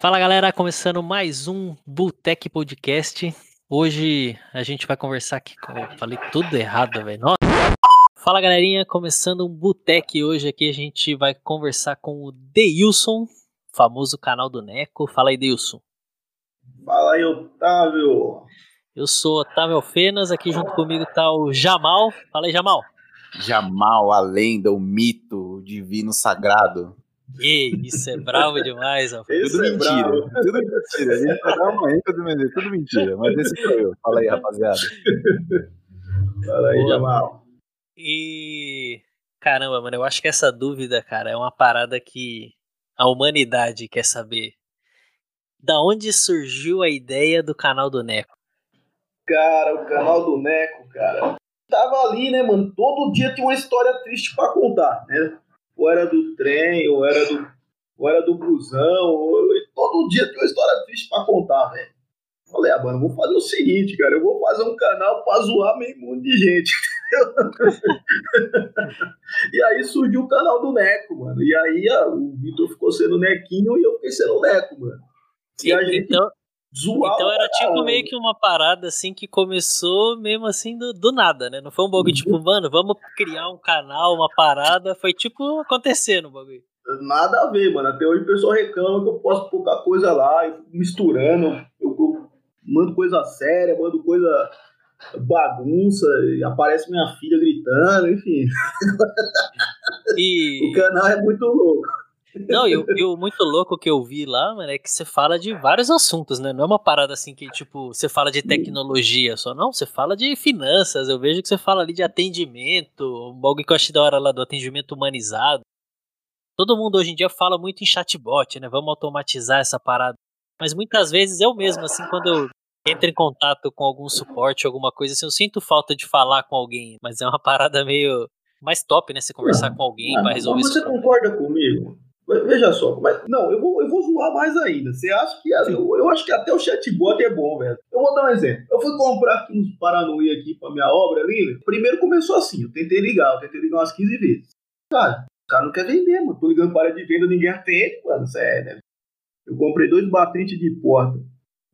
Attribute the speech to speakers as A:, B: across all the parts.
A: Fala galera, começando mais um Butec Podcast. Hoje a gente vai conversar aqui com. Eu falei tudo errado, velho. Fala galerinha, começando um Butec. Hoje aqui a gente vai conversar com o Deilson, famoso canal do Neco. Fala aí, Deilson.
B: Fala aí, Otávio.
A: Eu sou Otávio Fenas, aqui junto comigo tá o Jamal. Fala aí, Jamal.
C: Jamal, a lenda, o mito, o divino sagrado.
A: E isso é bravo demais,
C: rapaz. Tudo é mentira. Bravo. Tudo mentira. A gente vai dar uma ênfase, mas é tudo mentira. Mas esse sou eu. Fala aí, rapaziada.
B: Fala aí, Jamal.
A: E. Caramba, mano, eu acho que essa dúvida, cara, é uma parada que a humanidade quer saber. Da onde surgiu a ideia do canal do Neco?
B: Cara, o canal do Neco, cara. Tava ali, né, mano? Todo dia tinha uma história triste para contar, né? Ou era do trem, ou era do, ou era do busão, ou, todo dia tem uma história triste pra contar, velho. Falei, ah, mano, vou fazer o seguinte, cara, eu vou fazer um canal pra zoar meio mundo de gente, e aí surgiu o canal do Neco, mano. E aí ah, o Vitor ficou sendo Nequinho e eu fiquei sendo Neco, mano.
A: E a gente, então, Zoar então era tipo meio que uma parada assim que começou mesmo assim do, do nada, né? Não foi um bagulho tipo, uhum. mano, vamos criar um canal, uma parada. Foi tipo acontecendo o bagulho.
B: Nada a ver, mano. Até hoje o pessoal reclama que eu posso colocar coisa lá, eu misturando. Eu, eu mando coisa séria, mando coisa bagunça, aparece minha filha gritando, enfim. E... o canal é muito louco.
A: Não, e o muito louco que eu vi lá, mano, é que você fala de vários assuntos, né? Não é uma parada assim que, tipo, você fala de tecnologia só, não. Você fala de finanças. Eu vejo que você fala ali de atendimento, algo que eu achei da hora lá do atendimento humanizado. Todo mundo hoje em dia fala muito em chatbot, né? Vamos automatizar essa parada. Mas muitas vezes eu mesmo, assim, quando eu entro em contato com algum suporte, alguma coisa assim, eu sinto falta de falar com alguém. Mas é uma parada meio mais top, né? Você conversar com alguém para resolver
B: isso. Você concorda comigo? Veja só, mas não, eu vou, eu vou zoar mais ainda. Você acha que eu, eu acho que até o chatbot é bom, velho. Eu vou dar um exemplo. Eu fui comprar aqui uns Paranauê aqui pra minha obra ali. Primeiro começou assim, eu tentei ligar, eu tentei ligar umas 15 vezes. Cara, o cara não quer vender, mano. Tô ligando para de venda, ninguém atende, mano. Sério, né? Eu comprei dois batentes de porta.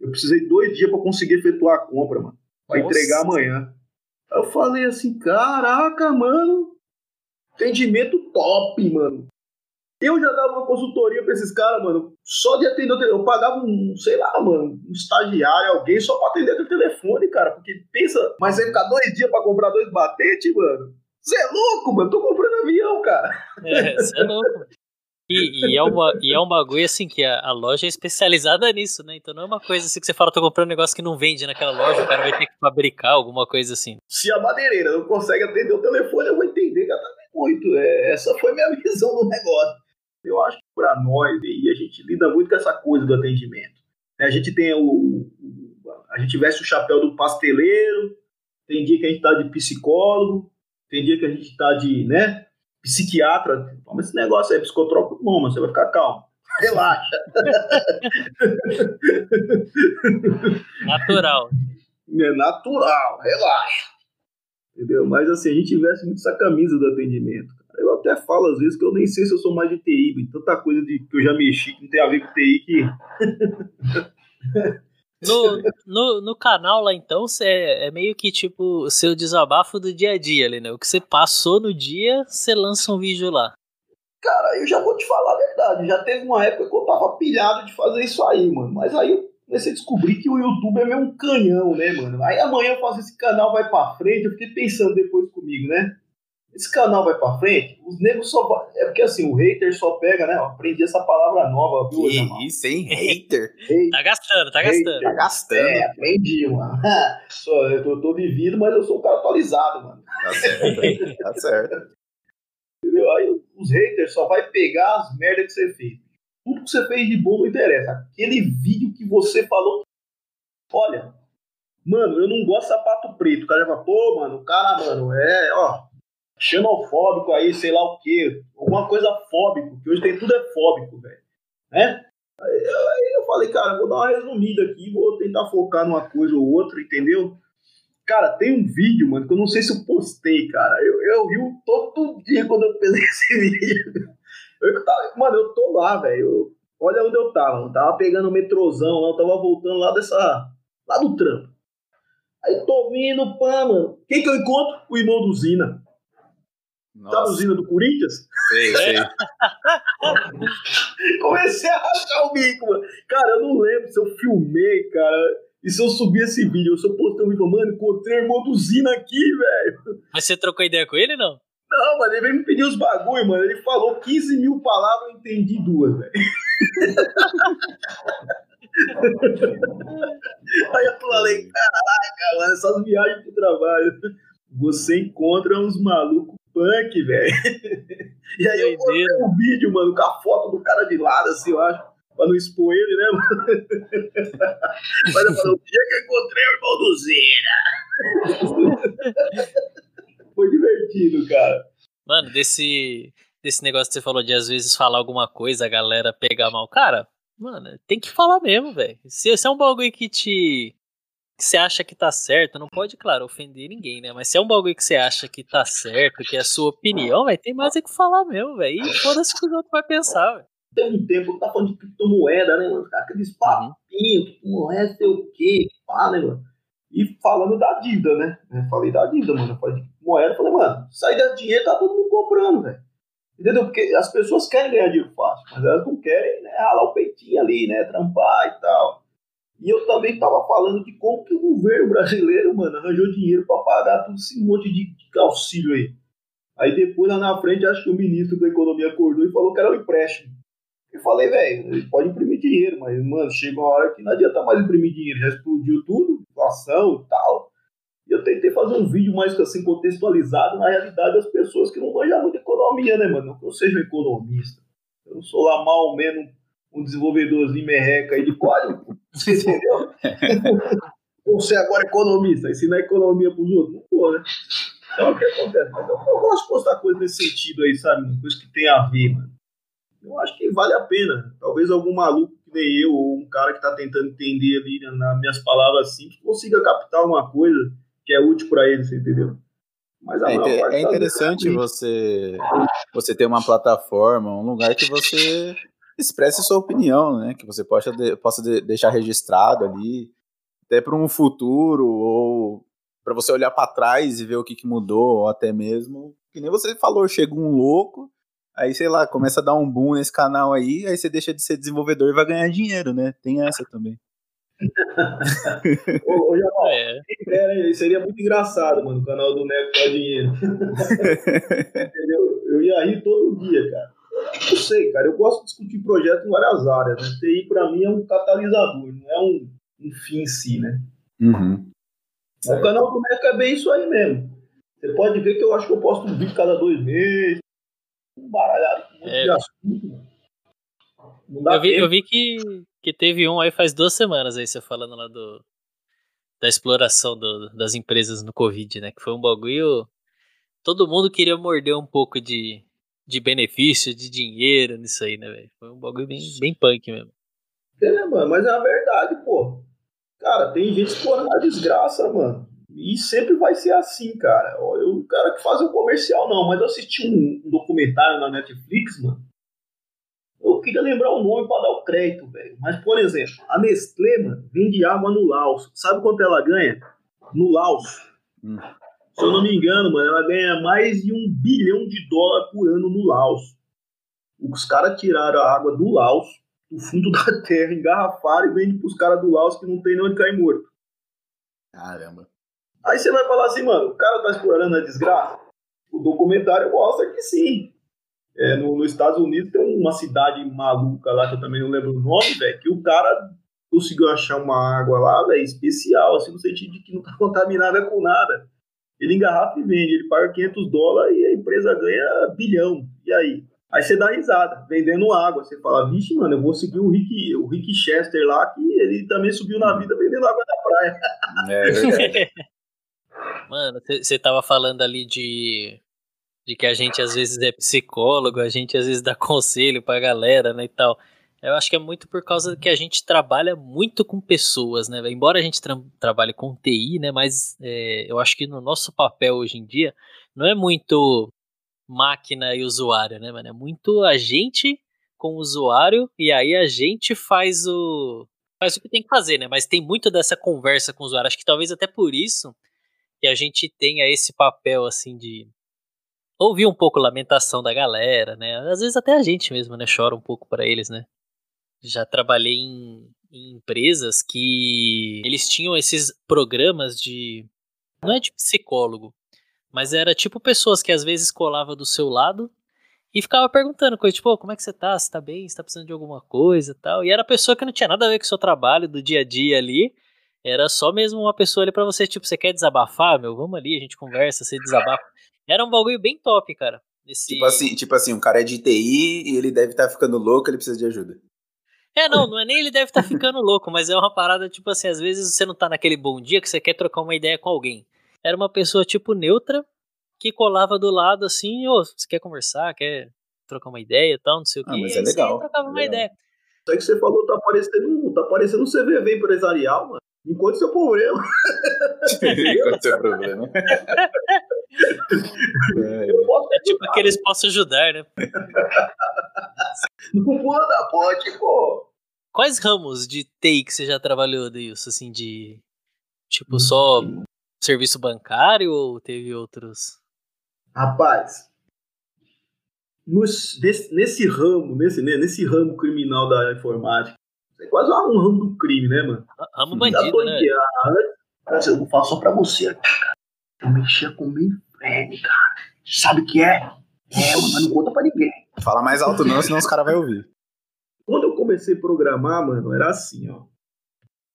B: Eu precisei dois dias para conseguir efetuar a compra, mano. Pra Nossa. entregar amanhã. Aí eu falei assim, caraca, mano. Atendimento top, mano. Eu já dava uma consultoria pra esses caras, mano. Só de atender. Eu pagava um, sei lá, mano, um estagiário, alguém, só pra atender aquele telefone, cara. Porque pensa, mas você ficar dois dias pra comprar dois batentes, mano. Você é louco, mano. Tô comprando avião, cara.
A: É, você é louco. E, e, é uma, e é um bagulho assim que a, a, loja é especializada nisso, né? Então não é uma coisa assim que você fala, tô comprando um negócio que não vende naquela loja, o cara vai ter que fabricar alguma coisa assim.
B: Se a madeireira não consegue atender o telefone, eu vou entender que ela tá muito. É, essa foi minha visão do negócio. Eu acho que para nós, e a gente lida muito com essa coisa do atendimento. A gente tem o. A gente veste o chapéu do pasteleiro, tem dia que a gente está de psicólogo, tem dia que a gente está de né, psiquiatra. Mas esse negócio aí, psicotrópico, não, mas você vai ficar calmo. Relaxa.
A: Natural.
B: É natural, relaxa. Entendeu? Mas assim, a gente veste muito essa camisa do atendimento. Eu até falo às vezes que eu nem sei se eu sou mais de TI, tanta coisa de, que eu já mexi que não tem a ver com TI que.
A: No, no, no canal lá então, cê é meio que tipo o seu desabafo do dia a dia ali, né? O que você passou no dia, você lança um vídeo lá.
B: Cara, eu já vou te falar a verdade. Já teve uma época que eu tava pilhado de fazer isso aí, mano. Mas aí eu comecei a descobrir que o YouTube é meio um canhão, né, mano? Aí amanhã eu faço esse canal, vai pra frente. Eu fiquei pensando depois comigo, né? Esse canal vai pra frente, os negros só. É porque assim, o hater só pega, né? Eu aprendi essa palavra nova, viu?
C: Que isso, hein? Hater.
A: Tá gastando, tá gastando.
C: Tá gastando. É,
B: aprendi, mano. Só, eu tô, tô, vivido, mas eu sou um cara atualizado, mano.
C: Tá certo. tá certo.
B: Entendeu? Aí os haters só vai pegar as merdas que você fez. Tudo que você fez de bom não interessa. Aquele vídeo que você falou. Olha, mano, eu não gosto de sapato preto. O cara já fala, pô, mano, o cara, mano, é, ó, xenofóbico aí, sei lá o quê, alguma coisa fóbico, que hoje tem tudo é fóbico, velho, né? Aí eu falei, cara, vou dar uma resumida aqui, vou tentar focar numa coisa ou outra, entendeu? Cara, tem um vídeo, mano, que eu não sei se eu postei, cara. Eu, eu rio todo dia quando eu fiz esse vídeo. Eu tava, mano, eu tô lá, velho. olha onde eu tava. Eu tava pegando o metrozão lá, eu tava voltando lá dessa. lá do trampo. Aí tô vindo, pã, mano. Quem que eu encontro? O irmão do Zina. Tá no Zina do Corinthians?
C: Sei, sei.
B: Comecei a rachar o bico, mano. Cara, eu não lembro se eu filmei, cara. E se eu subir esse vídeo, eu só postei um vídeo, mano, encontrei o irmão do Zina aqui, velho.
A: Mas você trocou ideia com ele, não?
B: Não, mano, ele veio me pedir os bagulho, mano. Ele falou 15 mil palavras, eu entendi duas, velho. Aí eu falei, caraca, mano, essas viagens pro trabalho. Você encontra uns malucos punk, velho. E aí eu postei um vídeo, mano, com a foto do cara de lado, assim, eu acho, pra não expor ele, né, mano? Mas eu falei, o dia que eu encontrei o irmão do Zena. Foi divertido, cara.
A: Mano, desse, desse negócio que você falou de às vezes falar alguma coisa, a galera pegar mal. Cara, mano, tem que falar mesmo, velho. Se, se é um bagulho que te que você acha que tá certo, não pode, claro, ofender ninguém, né? Mas se é um bagulho que você acha que tá certo, que é a sua opinião, velho, tem mais é que falar mesmo, velho. E foda-se o que os outros vão pensar, velho.
B: Tem um tempo que tá falando de criptomoeda, né, mano? Aqueles papinhos, criptomoeda, sei o quê, pá, né, mano? E falando da dívida, né? Eu falei da dívida, mano. Eu falei de moeda, falei, mano, sair desse dinheiro tá todo mundo comprando, velho. Entendeu? Porque as pessoas querem ganhar dinheiro fácil, mas elas não querem né, ralar o peitinho ali, né? Trampar e tal. E eu também estava falando de como que o governo brasileiro, mano, arranjou dinheiro para pagar todo esse monte de, de auxílio aí. Aí depois, lá na frente, acho que o ministro da Economia acordou e falou que era um empréstimo. Eu falei, velho, ele pode imprimir dinheiro, mas, mano, chega uma hora que não adianta mais imprimir dinheiro, já explodiu tudo, inflação e tal. E eu tentei fazer um vídeo mais assim, contextualizado na realidade das pessoas que não manjam muito economia, né, mano? Eu seja um economista. Eu não sou lá mal ou menos um desenvolvedorzinho merreca aí de código. Você entendeu? Você agora é economista, ensinar economia pros outros? Não vou, né? Então o que acontece? Eu, eu, gosto de postar coisas nesse sentido aí, sabe? Coisa que tem a ver, mano. Eu acho que vale a pena. Talvez algum maluco que nem eu, ou um cara que tá tentando entender ali nas minhas palavras simples, consiga captar uma coisa que é útil para ele, você entendeu?
C: Mas é, é interessante você, você ter uma plataforma, um lugar que você expresse sua opinião, né? Que você possa, de, possa de, deixar registrado ali, até para um futuro, ou para você olhar para trás e ver o que, que mudou, ou até mesmo, que nem você falou, chega um louco, aí sei lá, começa a dar um boom nesse canal aí, aí você deixa de ser desenvolvedor e vai ganhar dinheiro, né? Tem essa também.
B: ô, ô, Jamal, é. seria muito engraçado, mano, o canal do Neco com dinheiro. Entendeu? Eu ia rir todo dia, cara. Não sei, cara. Eu gosto de discutir projetos em várias áreas. Né? TI, para mim, é um catalisador, não é um, um fim em si, né?
C: Uhum.
B: O canal do Meca é bem isso aí mesmo. Você pode ver que eu acho que eu posto um vídeo cada dois meses. Um baralhado com um monte é. de assunto.
A: Eu vi, eu vi que, que teve um aí faz duas semanas aí, você falando lá do, da exploração do, das empresas no Covid, né? Que foi um bagulho. Todo mundo queria morder um pouco de, de benefício, de dinheiro nisso aí, né, velho? Foi um bagulho bem, bem punk mesmo.
B: É, mano, mas é a verdade, pô. Cara, tem gente explorando a desgraça, mano. E sempre vai ser assim, cara. Eu, o cara que faz o comercial, não, mas eu assisti um, um documentário na Netflix, mano. Eu queria lembrar o nome para dar o crédito, velho. Mas, por exemplo, a Nestlé, mano, vende água no Laos. Sabe quanto ela ganha? No Laos. Hum. Se eu não me engano, mano, ela ganha mais de um bilhão de dólares por ano no Laos. Os caras tiraram a água do Laos, do fundo da terra, engarrafaram e vendem pros caras do Laos que não tem onde cair morto.
C: Caramba.
B: Aí você vai falar assim, mano, o cara tá explorando a desgraça? O documentário mostra que sim. É, no, nos Estados Unidos tem uma cidade maluca lá, que eu também não lembro o nome, velho, que o cara conseguiu achar uma água lá, velho, especial, assim, no sentido de que não tá contaminada com nada. Ele engarrafa e vende, ele paga 500 dólares e a empresa ganha bilhão. E aí? Aí você dá risada, vendendo água. Você fala, vixe, mano, eu vou seguir o Rick, o Rick Chester lá, que ele também subiu na vida vendendo água da praia.
C: É verdade.
A: mano, você tava falando ali de, de que a gente às vezes é psicólogo, a gente às vezes dá conselho pra galera, né, e tal. Eu acho que é muito por causa que a gente trabalha muito com pessoas, né? Embora a gente tra trabalhe com TI, né? Mas é, eu acho que no nosso papel hoje em dia não é muito máquina e usuário, né, mano? É muito a gente com o usuário e aí a gente faz o faz o que tem que fazer, né? Mas tem muito dessa conversa com o usuário. Acho que talvez até por isso que a gente tenha esse papel assim de ouvir um pouco a lamentação da galera, né? Às vezes até a gente mesmo, né, chora um pouco para eles, né? Já trabalhei em, em empresas que eles tinham esses programas de não é de psicólogo, mas era tipo pessoas que às vezes colava do seu lado e ficava perguntando coisa, tipo, oh, como é que você tá? Você tá bem? Você tá precisando de alguma coisa e tal. E era pessoa que não tinha nada a ver com o seu trabalho do dia a dia ali. Era só mesmo uma pessoa ali pra você, tipo, você quer desabafar, meu? Vamos ali, a gente conversa, você desabafa. Era um bagulho bem top, cara.
C: Esse... Tipo assim, tipo assim, um cara é de TI e ele deve estar tá ficando louco, ele precisa de ajuda.
A: É, não, não é nem ele deve estar tá ficando louco, mas é uma parada, tipo assim, às vezes você não tá naquele bom dia que você quer trocar uma ideia com alguém. Era uma pessoa, tipo, neutra, que colava do lado assim, ô, oh, você quer conversar, quer trocar uma ideia e tal, não sei o quê. Ah,
C: mas é legal.
A: trocava
C: é
A: uma ideia.
B: Isso aí que você falou tá parecendo, tá parecendo um CVV empresarial, mano. Enquanto seu problema.
C: Enquanto seu problema.
A: é, é tipo aqueles posso ajudar, né?
B: Não pode, pode, pô.
A: Quais ramos de TI que você já trabalhou, Deilson? Assim, de. Tipo, só serviço bancário ou teve outros?
B: Rapaz, nos, nesse, nesse, ramo, nesse, né, nesse ramo criminal da informática, é quase um ramo do crime, né, mano?
A: Ramo bandido, né?
B: Cara, eu vou falar só pra você aqui, cara. Eu mexia com mainframe, cara. Sabe o que é? É, mas não conta pra ninguém.
C: Fala mais alto não, senão os caras vão ouvir.
B: Quando eu comecei a programar, mano, era assim, ó.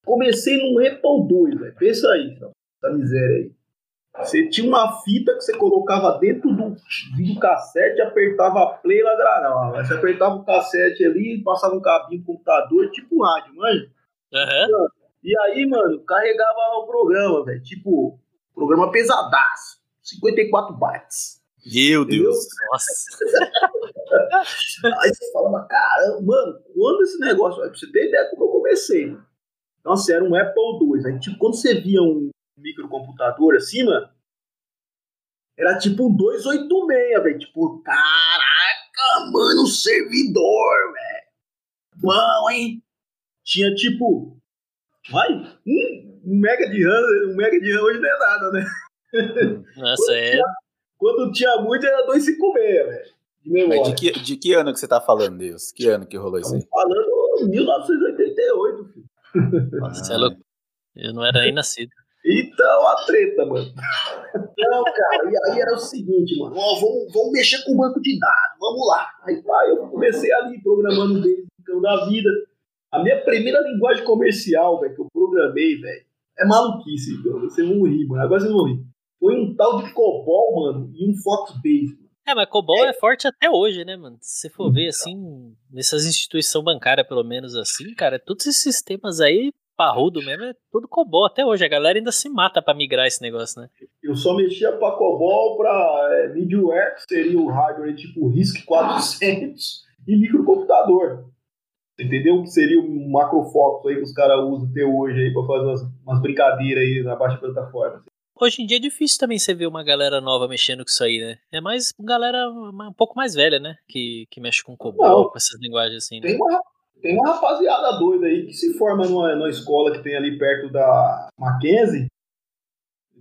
B: Comecei num Apple 2, velho. Pensa aí, tá? essa miséria aí. Você tinha uma fita que você colocava dentro do videocassete, apertava play e gravava. Você apertava o cassete ali, passava um cabinho no computador, tipo rádio, manja?
A: Uhum.
B: E aí, mano, carregava o programa, velho. Tipo, programa pesadaço. 54 bytes.
C: Meu Deus.
A: Nossa.
B: aí você falava, caramba, mano, quando esse negócio. Pra você ter ideia como eu comecei, Nossa, era um Apple II. Aí, tipo, quando você via um microcomputador assim, mano, era tipo um 286, velho. Tipo, caraca, mano, servidor, velho. Bom, hein? Tinha tipo. Vai, um, um mega de RAM, um mega de RAM hoje não é nada, né?
A: Nossa,
B: quando
A: é.
B: Tinha, quando tinha muito era 256, velho. De
C: Mas de que, de que ano que você tá falando, Deus? Que ano que rolou isso aí?
B: Falando 1988, filho.
A: Nossa, é louco. Eu não era nem nascido.
B: Então, a treta, mano. Não, cara, e aí era o seguinte, mano, ó, vamos, vamos mexer com o banco de dados, vamos lá. Aí, pá, eu comecei ali programando desde o da vida. A minha primeira linguagem comercial, velho, que eu programei, velho, é maluquice, então, vocês vão rir, mano, agora vocês vão rir. Foi um tal de COBOL, mano, e um Foxbase.
A: É, mas COBOL é. é forte até hoje, né, mano? Se você for ver, assim, nessas instituições bancárias, pelo menos assim, cara, todos esses sistemas aí parrudo mesmo é tudo COBOL até hoje. A galera ainda se mata para migrar esse negócio, né?
B: Eu só mexia para COBOL, para é, middleware, que seria o hardware tipo RISC 400 e microcomputador. Entendeu? Que seria o macrofoco aí que os caras usam até hoje aí para fazer umas, umas, brincadeiras aí na baixa plataforma.
A: Hoje em dia é difícil também você ver uma galera nova mexendo com isso aí, né? É mais galera um pouco mais velha, né? Que, que mexe com COBOL, Não, com essas linguagens assim.
B: Né? Tem uma, tem uma rapaziada doida aí que se forma numa, numa escola que tem ali perto da Mackenzie,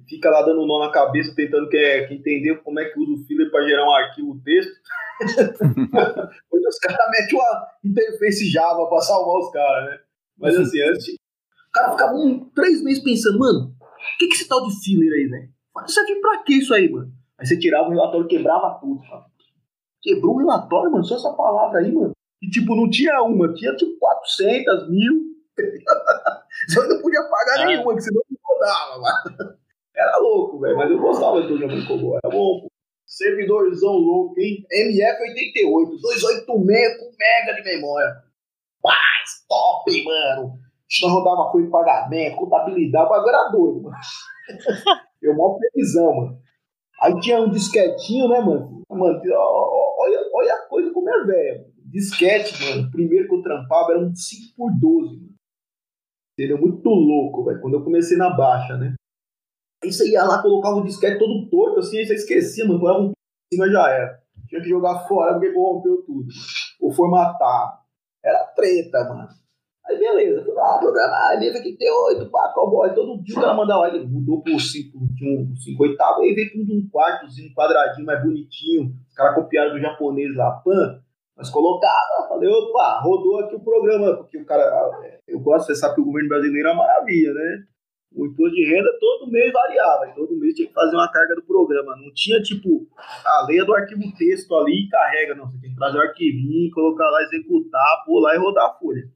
B: fica lá dando nó na cabeça, tentando que, que entender como é que usa o filler para gerar um arquivo texto. Hoje os caras metem uma interface Java para salvar os caras, né? Mas assim, antes, o cara ficava um, três meses pensando, mano, o que, que esse tal de filler aí, velho? Isso aqui pra que isso aí, mano? Aí você tirava o relatório quebrava tudo, sabe? Quebrou o relatório, mano, só essa palavra aí, mano. E, tipo, não tinha uma, tinha, tipo, 400 mil. Você não podia pagar ah. nenhuma, que senão não rodava, mano. Era louco, velho. Mas eu gostava do programa Cobol. Era bom, pô. Servidorzão louco, hein? MF88, 286 com mega de memória. Paz, top, mano. A gente rodava folha de pagamento, contabilidade, o bagulho era doido, mano. Eu mó previsão, mano. Aí tinha um disquetinho, né, mano? Mano, olha, olha a coisa como é velho disquete, mano, primeiro que eu trampava era um 5x12, mano. Entendeu? Muito louco, velho. Quando eu comecei na baixa, né? Aí você ia lá, colocava o disquete todo torto, assim, aí você esquecia, mano, põe um em cima já era. Tinha que jogar fora porque corrompeu tudo. ou formatar. Era treta, mano. Aí beleza, fui lá programar, aí aqui tem oito, pá, cowboy, todo dia o cara mandava, ele mudou por cinco, um, cinco oitavo, aí veio com um quartozinho, quadradinho mais bonitinho, os caras copiaram do japonês lá, pan, mas colocava, falei, opa, rodou aqui o programa, porque o cara, eu gosto, você sabe que o governo brasileiro é uma maravilha, né? O imposto de renda todo mês variava, todo mês tinha que fazer uma carga do programa, não tinha tipo, a leia do arquivo texto ali e carrega, não, você tem que trazer o arquivinho, colocar lá, executar, pular e rodar a folha.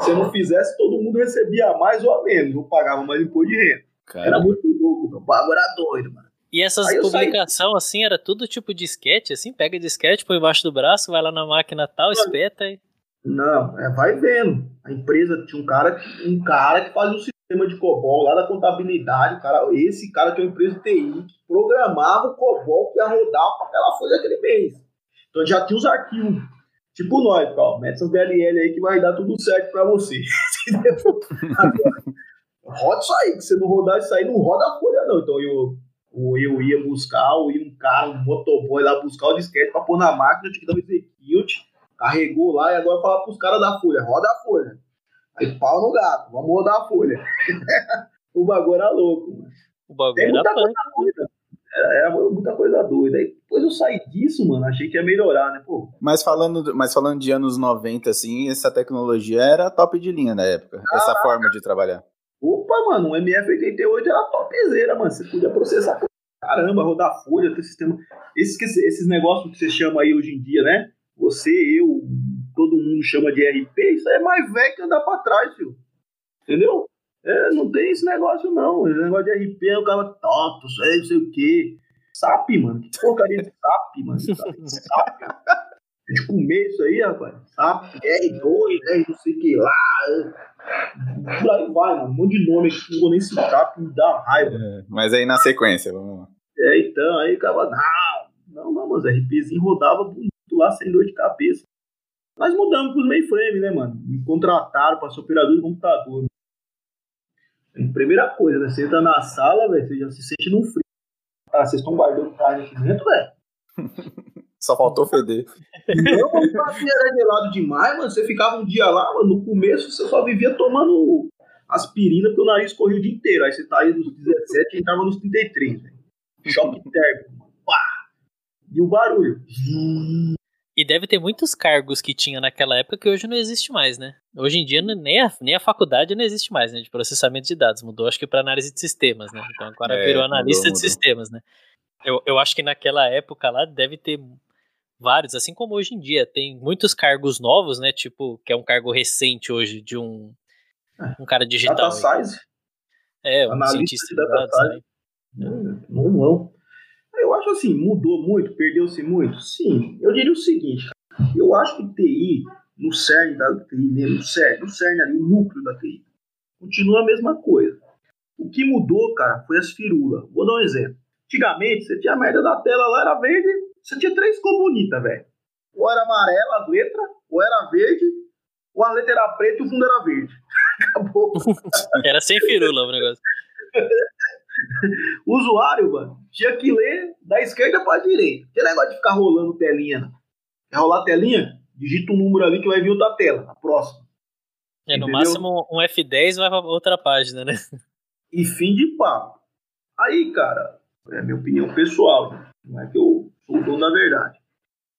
B: Se eu não fizesse, todo mundo recebia mais ou a menos, não pagava mais imposto de renda. Era muito louco, o pago era doido, mano.
A: E essas publicações, assim, era tudo tipo disquete, assim? Pega disquete, põe embaixo do braço, vai lá na máquina tal, espeta e...
B: Não, é, vai vendo. A empresa tinha um cara, um cara que fazia um sistema de COBOL lá da contabilidade. O cara, esse cara tinha uma empresa de TI que programava o COBOL que ia rodar para aquela folha daquele mês. Então já tinha os arquivos Tipo nós, ó, mete essas DLL aí que vai dar tudo certo pra você. Agora, roda isso aí, que você não rodar isso aí, não roda a folha, não. Então eu, eu ia buscar, ou ia um cara, um motoboy lá buscar o disquete pra pôr na máquina, eu tinha que dar um execute, carregou lá e agora fala pros caras da folha, roda a folha. Aí pau no gato, vamos rodar a folha. o bagulho era louco, mano.
A: O bagulho era
B: punk era muita coisa doida. Aí depois eu saí disso, mano, achei que ia melhorar, né, pô.
C: Mas falando, mas falando de anos 90, assim, essa tecnologia era top de linha na época, ah, essa forma de trabalhar.
B: Opa, mano, o MF88 era topzera, mano, você podia processar caramba, rodar folha, ter sistema. Esses, esses negócios que você chama aí hoje em dia, né? Você, eu, todo mundo chama de RP, isso aí é mais velho que andar pra trás, filho. Entendeu? É, não tem esse negócio, não. Esse negócio de RP é o cara top, não sei o quê. SAP, mano. Que porcaria de SAP, mano. SAP. A gente comer isso aí, rapaz. SAP, R2, R não sei o que lá. Por aí vai, mano. Um monte de nome que não vou nem citar, me dá raiva. É,
C: mas aí na sequência, vamos lá.
B: É, então, aí acaba. Não, não, não, mas RPzinho rodava bonito lá sem dor de cabeça. Nós mudamos pros mainframe, né, mano? Me contrataram para ser operador de computador. Primeira coisa, né? Você entra na sala, velho, você já se sente num frio. Ah, vocês estão guardando carne aqui dentro, velho?
C: Só faltou feder.
B: Não, mas era gelado demais, mano. Você ficava um dia lá, mano. No começo você só vivia tomando aspirina porque o nariz corria o dia inteiro. Aí você tá aí dos 17 e entrava nos 33, velho. Choque térmico. Pá! E o barulho.
A: E deve ter muitos cargos que tinha naquela época que hoje não existe mais, né? Hoje em dia nem a, nem a faculdade não existe mais, né? De processamento de dados. Mudou, acho que para análise de sistemas, né? Então agora é, virou analista mudou, de sistemas, né? Eu, eu acho que naquela época lá deve ter vários, assim como hoje em dia. Tem muitos cargos novos, né? Tipo, que é um cargo recente hoje de um, um cara digital. Data
B: Science.
A: É, um analista cientista de data dados.
B: Né? Não, não. Eu acho assim, mudou muito, perdeu-se muito? Sim. Eu diria o seguinte, eu acho que TI, no CERN da TI mesmo, no CERN, no CERN ali, o núcleo da TI, continua a mesma coisa. O que mudou, cara, foi as firulas. Vou dar um exemplo. Antigamente, você tinha a merda da tela lá, era verde, você tinha três cores bonitas, velho. Ou era amarela as letras, ou era verde, ou a letra era preta e o fundo era verde. Acabou.
A: era sem firula o negócio.
B: o usuário, mano, tinha que ler da esquerda pra direita. Que negócio de ficar rolando telinha. Né? Quer rolar telinha? Digita um número ali que vai vir outra tela, a próxima.
A: É, no Entendeu? máximo um F10 vai pra outra página, né?
B: E fim de papo. Aí, cara, é a minha opinião pessoal. Não é que eu o dono da verdade.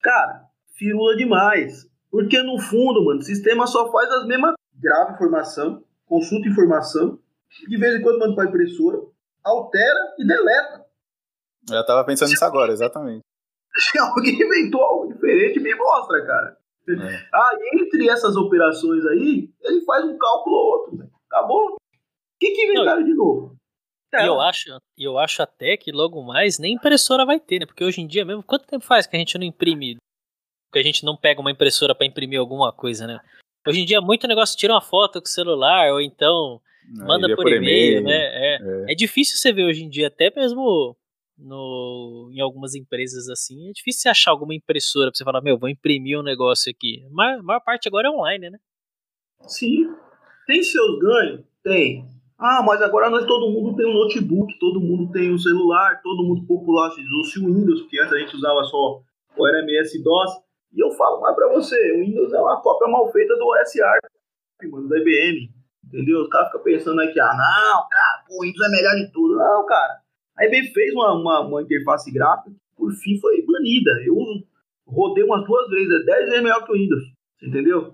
B: Cara, firula demais. Porque no fundo, mano, o sistema só faz as mesmas. Grava informação, consulta informação, de vez em quando manda pra impressora, altera e deleta.
C: Eu tava pensando nisso agora, exatamente.
B: Se alguém inventou algo diferente, me mostra, cara. É. Ah, entre essas operações aí, ele faz um cálculo ou outro. Né? Acabou. O que, que inventaram Não, de novo?
A: E eu acho, eu acho até que logo mais nem impressora vai ter, né? Porque hoje em dia mesmo, quanto tempo faz que a gente não imprime? Que a gente não pega uma impressora para imprimir alguma coisa, né? Hoje em dia muito negócio tira uma foto com o celular, ou então manda por, por e-mail, né? É, é. é difícil você ver hoje em dia, até mesmo no, em algumas empresas assim, é difícil você achar alguma impressora pra você falar, meu, vou imprimir um negócio aqui. Mas a maior parte agora é online, né?
B: Sim. Tem seus ganhos? Tem. Ah, mas agora nós todo mundo tem um notebook, todo mundo tem um celular, todo mundo popularizou-se o Windows, porque antes a gente usava só o RMS DOS. E eu falo mais pra você, o Windows é uma cópia mal feita do OS mano, da IBM. Entendeu? Os caras ficam pensando aqui, ah, não, cara, o Windows é melhor de tudo. Não, cara. A IBM fez uma, uma, uma interface gráfica que, por fim, foi banida. Eu rodei umas duas vezes, é 10 vezes melhor que o Windows. Entendeu?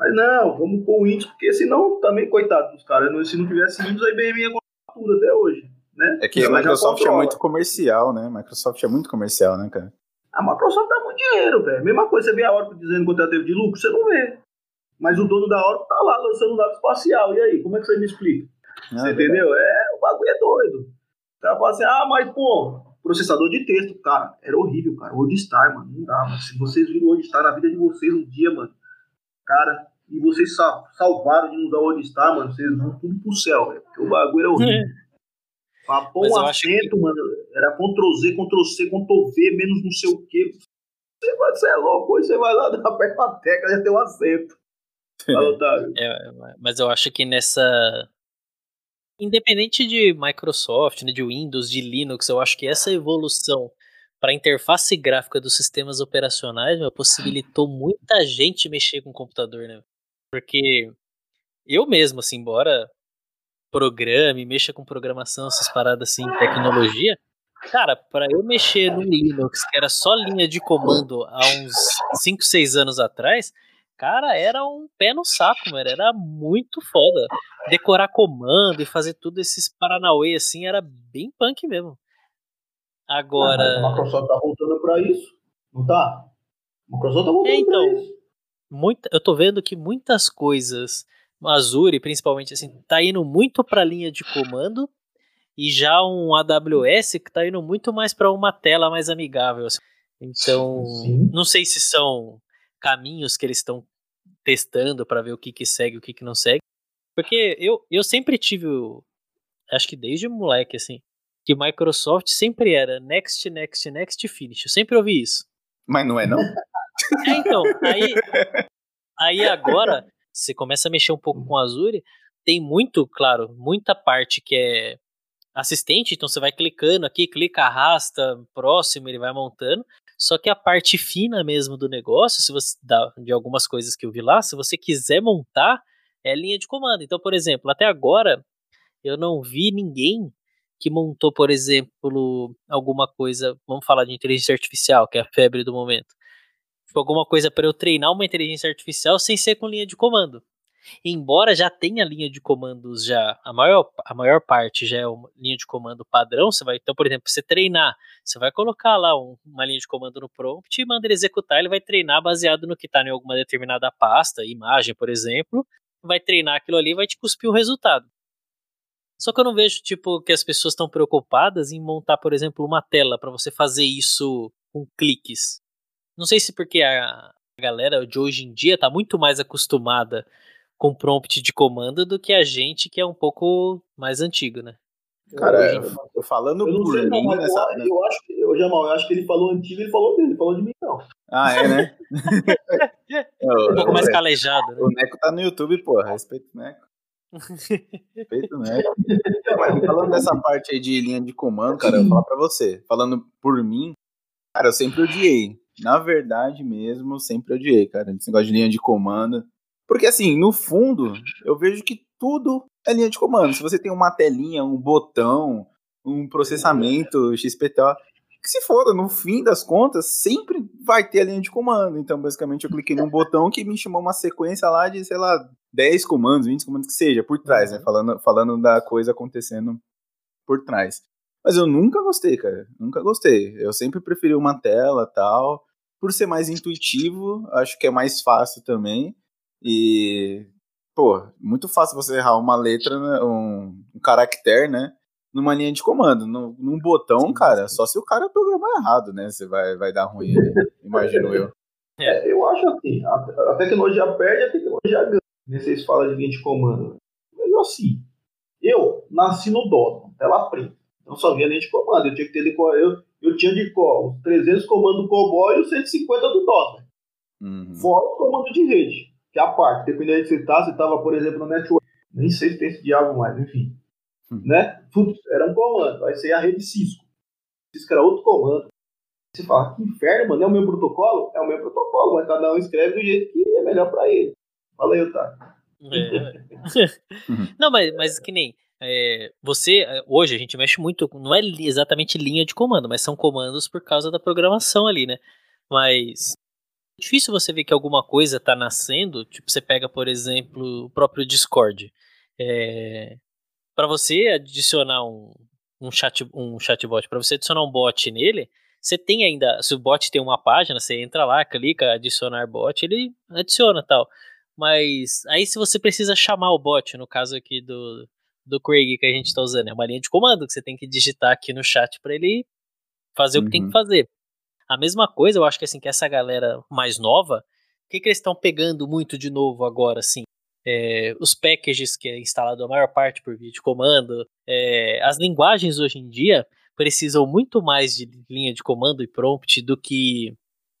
B: Mas não, vamos pôr o Windows, porque senão também, coitado dos caras, se não tivesse Windows, a IBM ia comprar tudo até hoje. Né?
C: É que a Microsoft é muito comercial, né? Microsoft é muito comercial, né, cara?
B: A Microsoft dá muito dinheiro, velho. Mesma coisa, você vê a Oracle dizendo quanto ela teve de lucro, você não vê. Mas o dono da Oracle tá lá lançando um dado espacial. E aí, como é que você me explica? Não, você é entendeu? É, o bagulho é doido. O cara fala assim, ah, mas pô, processador de texto, cara, era horrível, cara. WordStar, mano, não dá, mano. Se vocês viram o WordStar na vida de vocês um dia, mano, cara, e vocês salvaram de usar o WordStar, mano, vocês vão tudo pro céu, velho. Porque o bagulho era horrível. Pra pôr um acento, que... mano, era Ctrl Z, Ctrl C, Ctrl V, menos não sei o quê. Você, vai, você é louco, hoje você vai lá, aperta a tecla, já tem um acento. Fala, Otávio.
A: É, mas eu acho que nessa. Independente de Microsoft, né, de Windows, de Linux, eu acho que essa evolução para a interface gráfica dos sistemas operacionais meu, possibilitou muita gente mexer com o computador, né? Porque eu mesmo, assim, embora programe, mexa com programação, essas paradas assim, tecnologia. Cara, para eu mexer no Linux, que era só linha de comando há uns 5, 6 anos atrás, cara, era um pé no saco, mano. Era muito foda. Decorar comando e fazer tudo esses paranauê assim era bem punk mesmo. Agora.
B: Ah, a Microsoft tá voltando pra isso, não tá? A Microsoft tá voltando é, então, pra isso.
A: Muita, eu tô vendo que muitas coisas Azure, principalmente, assim, tá indo muito para a linha de comando e já um AWS que tá indo muito mais para uma tela mais amigável. Assim. Então, Sim. não sei se são caminhos que eles estão testando para ver o que, que segue e o que, que não segue. Porque eu, eu sempre tive, acho que desde moleque, assim, que Microsoft sempre era next, next, next, finish. Eu sempre ouvi isso.
C: Mas não é, não?
A: É, então, aí, aí agora você começa a mexer um pouco com o Azure, tem muito, claro, muita parte que é assistente, então você vai clicando aqui, clica, arrasta, próximo, ele vai montando. Só que a parte fina mesmo do negócio, se você dá de algumas coisas que eu vi lá, se você quiser montar, é linha de comando. Então, por exemplo, até agora eu não vi ninguém que montou, por exemplo, alguma coisa, vamos falar de inteligência artificial, que é a febre do momento tipo, alguma coisa para eu treinar uma inteligência artificial sem ser com linha de comando. Embora já tenha linha de comandos já, a maior, a maior parte já é uma linha de comando padrão, você vai, então, por exemplo, você treinar, você vai colocar lá um, uma linha de comando no prompt e manda ele executar, ele vai treinar baseado no que está em alguma determinada pasta, imagem, por exemplo, vai treinar aquilo ali vai te cuspir o resultado. Só que eu não vejo, tipo, que as pessoas estão preocupadas em montar, por exemplo, uma tela para você fazer isso com cliques. Não sei se porque a galera de hoje em dia tá muito mais acostumada com prompt de comando do que a gente que é um pouco mais antigo, né?
C: Cara, eu, falando eu por mim
B: não, nessa... eu, eu acho que eu, Jamal, eu acho que ele falou antigo, ele falou dele, ele falou de mim não.
C: Ah, é, né?
A: um pouco mais calejado, né?
C: O Neco tá no YouTube, porra, respeito o Neco. Respeito o Neco. Mas falando dessa parte aí de linha de comando, cara, eu vou falar pra você. Falando por mim, cara, eu sempre odiei na verdade mesmo, sempre odiei, cara, esse negócio de linha de comando. Porque assim, no fundo, eu vejo que tudo é linha de comando. Se você tem uma telinha, um botão, um processamento XPTO, que se foda, no fim das contas, sempre vai ter a linha de comando. Então, basicamente, eu cliquei num botão que me chamou uma sequência lá de, sei lá, 10 comandos, 20 comandos que seja, por trás, né? Uhum. Falando, falando da coisa acontecendo por trás. Mas eu nunca gostei, cara. Nunca gostei. Eu sempre preferi uma tela tal por ser mais intuitivo, acho que é mais fácil também. E, pô, muito fácil você errar uma letra, né, um, um caractere, né? Numa linha de comando. No, num botão, sim, cara, sim. só se o cara programar errado, né? Você vai, vai dar ruim, imagino eu.
B: É, eu acho assim, a, a, tecnologia perde, a tecnologia ganha. Vocês falam de linha de comando. Mesmo assim, eu nasci no DOS, tela preta. Então só via linha de comando. Eu tinha que ter decorado eu tinha de os 300 comandos do COBOL e os 150 do DOS. Uhum. Fora o comando de rede, que é a parte. Dependendo de você tá, você estava, por exemplo, no network. Nem sei se tem esse diabo mais, enfim. Uhum. Né? Tudo era um comando. Aí você ia a rede Cisco. Cisco era outro comando. Você fala, que inferno, mano, é o meu protocolo? É o meu protocolo, mas cada um escreve do jeito que é melhor pra ele. Fala aí, Otávio. É.
A: não, mas, mas que nem. É, você, é, hoje a gente mexe muito, não é exatamente linha de comando, mas são comandos por causa da programação ali, né? Mas é difícil você ver que alguma coisa está nascendo, tipo, você pega, por exemplo, o próprio Discord. É, para você adicionar um, um, chat, um chatbot, para você adicionar um bot nele, você tem ainda, se o bot tem uma página, você entra lá, clica adicionar bot, ele adiciona tal. Mas aí se você precisa chamar o bot, no caso aqui do, do Craig que a gente está usando, é uma linha de comando que você tem que digitar aqui no chat para ele fazer uhum. o que tem que uhum. fazer. A mesma coisa, eu acho que assim, que essa galera mais nova, o que, que eles estão pegando muito de novo agora, assim? É, os packages que é instalado a maior parte por via de comando, é, as linguagens hoje em dia precisam muito mais de linha de comando e prompt do que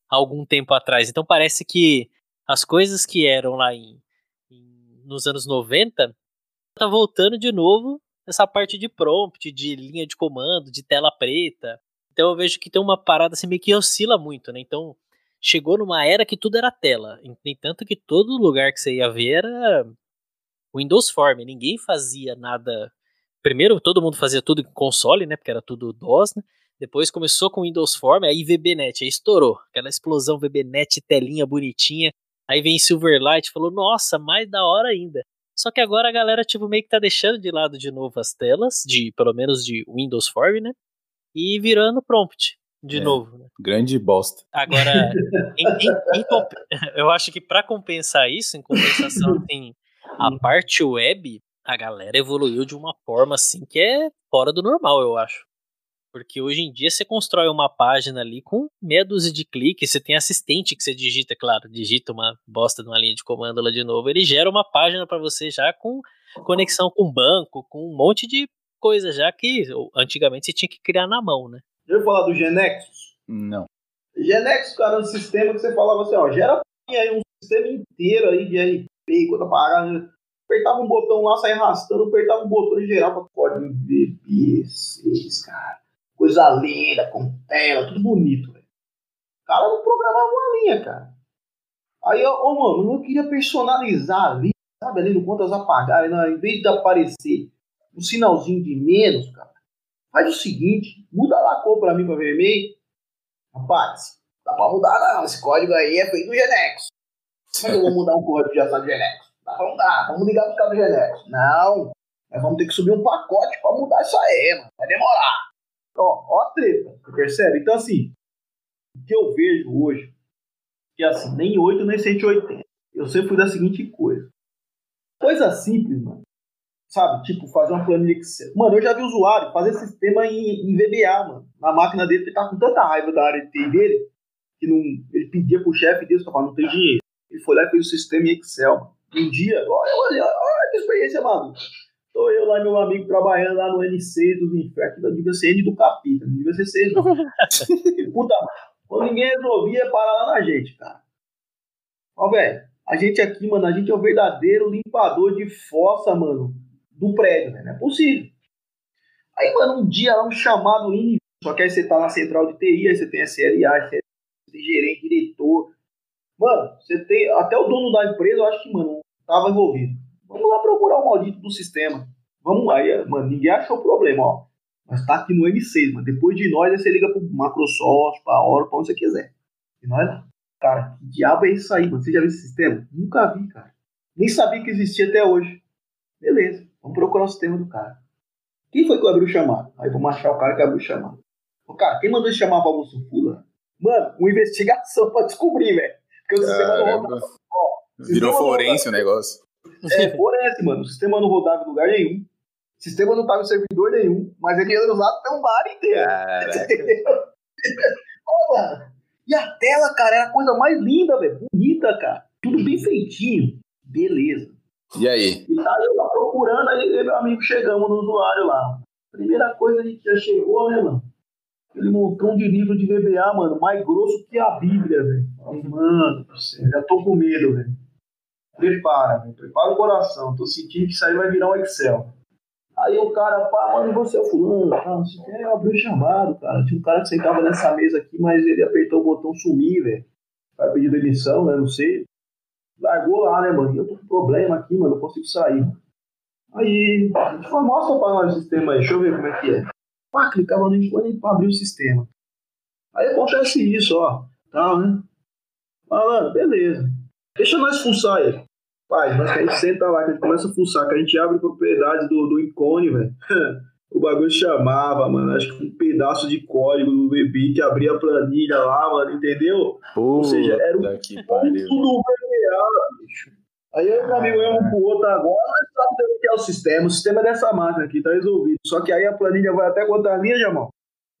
A: algum tempo atrás. Então parece que as coisas que eram lá em, em nos anos 90 tá voltando de novo essa parte de prompt, de linha de comando, de tela preta. Então eu vejo que tem uma parada assim meio que oscila muito, né? Então chegou numa era que tudo era tela. Nem tanto que todo lugar que você ia ver era Windows Form. Ninguém fazia nada. Primeiro todo mundo fazia tudo em console, né? Porque era tudo DOS, né? Depois começou com Windows Form, aí VBNet, aí estourou. Aquela explosão VBNet, telinha bonitinha. Aí vem Silverlight, falou, nossa, mais da hora ainda. Só que agora a galera, tipo, meio que tá deixando de lado de novo as telas, de pelo menos de Windows Form, né? E virando prompt de é, novo. Né?
C: Grande bosta.
A: Agora, em, em, em, eu acho que para compensar isso, em compensação, tem a parte web, a galera evoluiu de uma forma assim que é fora do normal, eu acho. Porque hoje em dia você constrói uma página ali com meia dúzia de cliques, você tem assistente que você digita, claro, digita uma bosta de uma linha de comando lá de novo, ele gera uma página para você já com conexão com banco, com um monte de coisa já que antigamente você tinha que criar na mão, né?
B: Já ouviu falar do Genexus?
C: Não.
B: Genexus, cara, é um sistema que você falava assim, ó, gera aí um sistema inteiro aí de RP, quando parada, apertava um botão lá, saia arrastando, apertava um botão e gerava código VB6, cara coisa linda, com tela, tudo bonito. O cara não programava uma linha, cara. Aí, ó, oh, mano, eu queria personalizar ali, sabe, ali no contas apagar, né? em vez de aparecer um sinalzinho de menos, cara, faz o seguinte, muda lá a cor pra mim pra vermelho. Rapaz, dá pra mudar não, esse código aí é feito do Genex. Como é que eu vou mudar um código já do Genex? Dá pra mudar, vamos ligar pros caras do Genex. Não, nós vamos ter que subir um pacote pra mudar isso aí, mano, vai demorar. Treta, percebe? Então, assim, o que eu vejo hoje, que assim, nem 8 nem 180. Eu sempre fui da seguinte coisa. Coisa simples, mano. Sabe? Tipo, fazer uma planilha Excel. Mano, eu já vi usuário fazer sistema em, em VBA, mano. Na máquina dele, ele tá com tanta raiva da área de TI dele, que não, ele pedia pro chefe dele, falando, não tem dinheiro. Ele foi lá e fez o sistema em Excel. Um dia, olha, olha, olha que experiência, mano. Tô eu lá, meu amigo, trabalhando lá no N6 dos infernos, não devia ser N do capita, não devia ser 6, não. Puta, quando ninguém resolvia, parar lá na gente, cara. Ó, velho, a gente aqui, mano, a gente é o verdadeiro limpador de fossa, mano, do prédio, né? Não é possível. Aí, mano, um dia um chamado só que aí você tá na central de TI, aí você tem SLA, você tem gerente, diretor. Mano, você tem. Até o dono da empresa, eu acho que, mano, tava envolvido. Vamos lá procurar o maldito do sistema. Vamos lá, e, mano, ninguém achou o problema, ó. Mas tá aqui no M6, mano. Depois de nós, aí você liga pro Microsoft, pra Oracle, pra onde você quiser. E nós lá. Cara, que diabo é isso aí, mano? Você já viu esse sistema? Nunca vi, cara. Nem sabia que existia até hoje. Beleza, vamos procurar o sistema do cara. Quem foi que abriu o chamado? Aí vamos achar o cara que abriu o chamado. Ô, cara, quem mandou chamar pra Augusto Fula? Mano, uma investigação pra descobrir, velho. Porque o sistema não rodava.
C: Virou forense o negócio.
B: É, forense, mano. O sistema não rodava em lugar nenhum. O sistema não tava em servidor nenhum. Mas ele era usado pelo bar inteiro. Mano. E a tela, cara, era a coisa mais linda, velho. Bonita, cara. Tudo bem feitinho. Beleza.
C: E aí?
B: E tá eu lá procurando, aí meu amigo chegamos no usuário lá. Primeira coisa, a gente já chegou, né, mano? Aquele montão de livro de VBA, mano, mais grosso que a Bíblia, velho. Mano, já tô com medo, velho prepara, prepara o coração. Tô sentindo que isso aí vai virar um Excel. Aí o cara, pá, mano, você é o fulano? Ah, você quer abrir o chamado, cara. Tinha um cara que sentava nessa mesa aqui, mas ele apertou o botão sumir, velho. Vai pedir demissão, né? Não sei. Largou lá, né, mano? Eu tô com problema aqui, mano, não consigo sair. Aí, a mostra pra nós o sistema aí, deixa eu ver como é que é. Pá, clicava no ícone pra abrir o sistema. Aí acontece isso, ó. Tal, né? Falando, beleza. Deixa nós fuçar ele. Pai, nós que a gente senta lá, que a gente começa a fuçar, que a gente abre propriedades do, do ícone, velho. o bagulho chamava, mano. Acho que um pedaço de código do bebê que abria a planilha lá, mano, entendeu?
C: Puta Ou seja, era um que pariu.
B: tudo VBA, bicho. Aí eu e amigo eu um pro outro agora, nós sabemos o que é o sistema. O sistema é dessa máquina aqui, tá resolvido. Só que aí a planilha vai até quantas linhas, Jamal?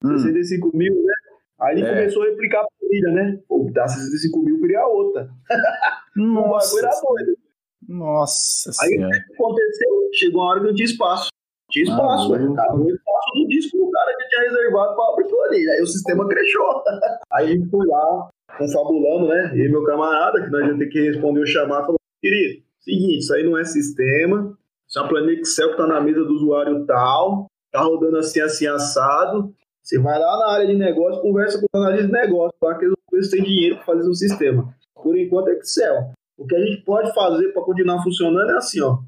B: Hum. 65 mil, né? Aí ele é. começou a replicar a planilha, né? Pô, dá 65 mil, criar outra.
C: Nossa. o bagulho era doido. Nossa
B: Aí o que aconteceu? Chegou uma hora que não tinha espaço. Tinha espaço, velho. Ah, o espaço do disco do cara que tinha reservado para abrir planilha. Aí o sistema cresceu. Aí a gente foi lá, confabulando, né? E meu camarada, que nós ia ter que responder o chamado, falou: querido, seguinte, isso aí não é sistema. Isso é uma planilha Excel que tá na mesa do usuário tal, tá rodando assim, assim, assado. Você vai lá na área de negócio, conversa com o analista de negócio, lá que eles têm dinheiro para fazer o sistema. Por enquanto é Excel. O que a gente pode fazer para continuar funcionando é assim, ó.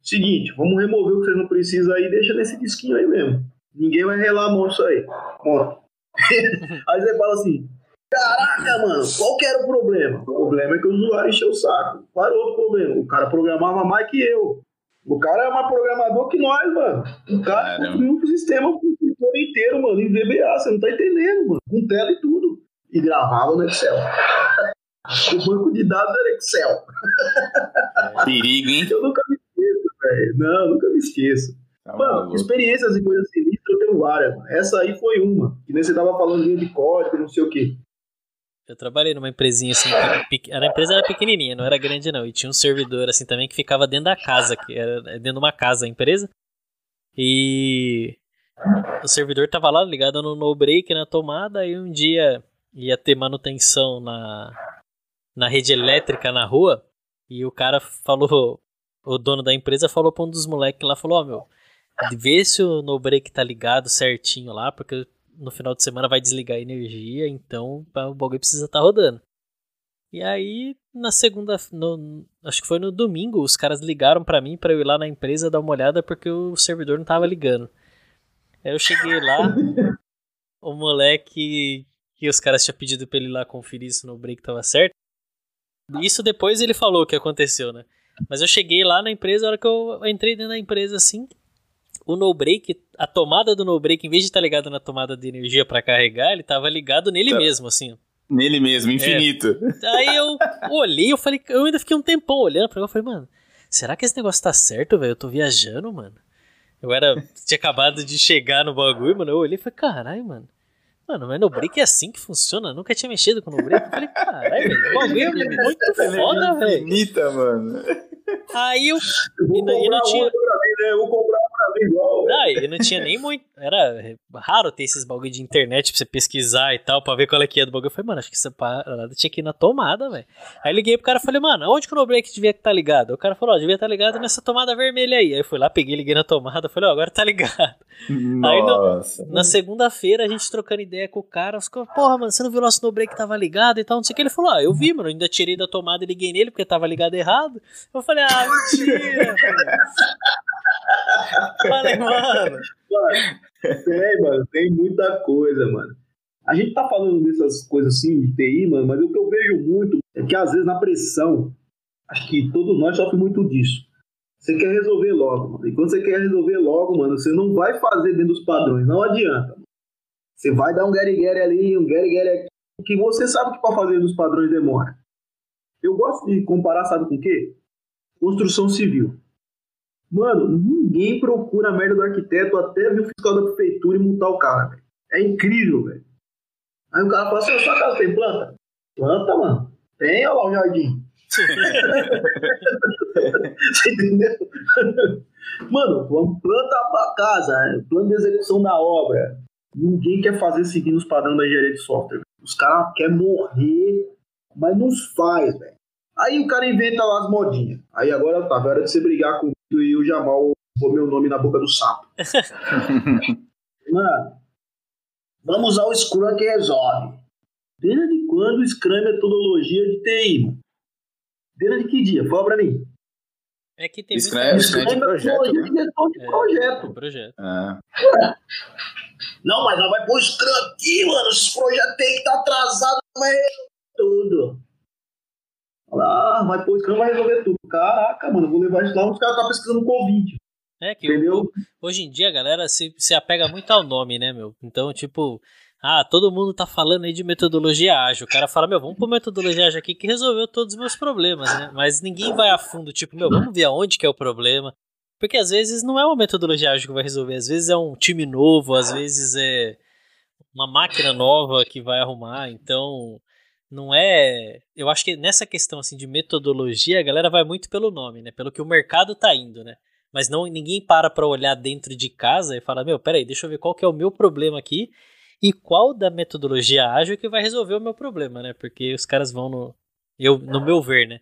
B: Seguinte, vamos remover o que você não precisa aí, deixa nesse disquinho aí mesmo. Ninguém vai relar a mão isso aí. Ponto. aí você fala assim, caraca, mano, qual que era o problema? O problema é que o usuário encheu o saco. Qual era o outro problema? O cara programava mais que eu. O cara é mais programador que nós, mano. O cara construiu um sistema inteiro, mano, em VBA, você não tá entendendo, mano. Com tela e tudo. E gravava no Excel. O banco de dados era Excel.
C: Perigo, hein?
B: Eu nunca me esqueço, velho. Não, nunca me esqueço. Tá mano, maluco. experiências e coisas sinistras eu tenho várias, mano. Essa aí foi uma. Que nem você tava falando linha de código, não sei o quê.
A: Eu trabalhei numa empresinha assim, a empresa era pequenininha, não era grande não, e tinha um servidor assim também que ficava dentro da casa, que era dentro de uma casa a empresa. E o servidor tava lá ligado no no break na tomada e um dia ia ter manutenção na na rede elétrica na rua e o cara falou, o dono da empresa falou para um dos moleques lá, falou, ó, oh, meu, vê se o no break tá ligado certinho lá, porque no final de semana vai desligar a energia, então o bagulho precisa estar tá rodando. E aí, na segunda, no, acho que foi no domingo, os caras ligaram para mim para eu ir lá na empresa dar uma olhada porque o servidor não tava ligando. Aí eu cheguei lá, o moleque que os caras tinham pedido pra ele ir lá conferir se no break tava certo. Isso depois ele falou o que aconteceu, né? Mas eu cheguei lá na empresa, a hora que eu entrei dentro da empresa assim, o no break, a tomada do no break, em vez de estar tá ligado na tomada de energia para carregar, ele tava ligado nele tá. mesmo, assim.
C: Nele mesmo, infinito.
A: É. Aí eu olhei, eu falei, eu ainda fiquei um tempão olhando para eu falei, mano, será que esse negócio tá certo, velho? Eu tô viajando, mano. Eu era. tinha acabado de chegar no bagulho, mano. Eu olhei e falei, caralho, mano. Mano, mas no break é assim que funciona? Eu nunca tinha mexido com no break. Eu falei, caralho, velho, bagulho é muito foda, velho.
C: Bonita, mano.
A: Aí eu. E, e não tinha.
B: Eu vou comprar igual.
A: Não, e não tinha nem muito. Era raro ter esses bagulho de internet pra você pesquisar e tal, pra ver qual é que é do bagulho. Eu falei, mano, acho que essa parada tinha que ir na tomada, velho. Aí liguei pro cara e falei, mano, onde que o no break devia estar tá ligado? O cara falou, ó, devia estar tá ligado nessa tomada vermelha aí. Aí eu fui lá, peguei, liguei na tomada, falei, ó, agora tá ligado. Nossa. Aí no, na segunda-feira a gente trocando ideia com o cara, ficou, porra, mano, você não viu o nosso no break tava ligado e tal, não sei o que. Ele falou, ah, eu vi, mano, ainda tirei da tomada e liguei nele porque tava ligado errado. Eu falei, ah, mentira. Falei, mano.
B: Tem, mano, tem muita coisa, mano. A gente tá falando dessas coisas assim de TI, mano, mas o que eu vejo muito é que às vezes na pressão, acho que todos nós sofremos muito disso. Você quer resolver logo, mano. E quando você quer resolver logo, mano, você não vai fazer dentro dos padrões, não adianta. Você vai dar um get ali, um get aqui, que você sabe que para fazer dos padrões demora. Eu gosto de comparar, sabe com o quê? Construção civil. Mano, ninguém procura a merda do arquiteto até vir o fiscal da prefeitura e multar o cara, velho. É incrível, velho. Aí o cara fala assim, sua casa tem planta? Planta, mano. Tem, olha lá o jardim. Você entendeu? Mano, planta pra casa, é, plano de execução da obra. Ninguém quer fazer seguindo os padrões da engenharia de software. Os caras querem morrer, mas não faz, velho. Aí o cara inventa lá as modinhas. Aí agora tá, é hora de você brigar com e o Jamal pôr meu nome na boca do sapo. Mano, vamos usar o Scrum que resolve. Desde quando o Scrum é metodologia de TI, mano? Desde que dia? Fala pra mim.
A: É que tem
C: Scrum é, Scrum é de projeto. Né?
B: De
A: É,
B: projeto.
A: projeto.
C: É.
B: Não, mas nós vai pôr o Scrum aqui, mano. Esse projeto tem que estar atrasado, vai resolver tudo. Ah, vai pôr o Scrum, vai resolver tudo. Caraca, mano, vou levar isso lá, os caras estão pesquisando Covid.
A: É que
B: Entendeu?
A: hoje em dia a galera se, se apega muito ao nome, né, meu? Então, tipo, ah, todo mundo tá falando aí de metodologia ágil. O cara fala, meu, vamos pôr metodologia ágil aqui que resolveu todos os meus problemas, né? Mas ninguém vai a fundo, tipo, meu, vamos ver aonde que é o problema. Porque às vezes não é uma metodologia ágil que vai resolver, às vezes é um time novo, às vezes é uma máquina nova que vai arrumar, então não é. Eu acho que nessa questão assim de metodologia, a galera vai muito pelo nome, né? Pelo que o mercado tá indo, né? Mas não ninguém para para olhar dentro de casa e fala: "Meu, peraí, deixa eu ver qual que é o meu problema aqui e qual da metodologia ágil que vai resolver o meu problema, né? Porque os caras vão no eu no meu ver, né?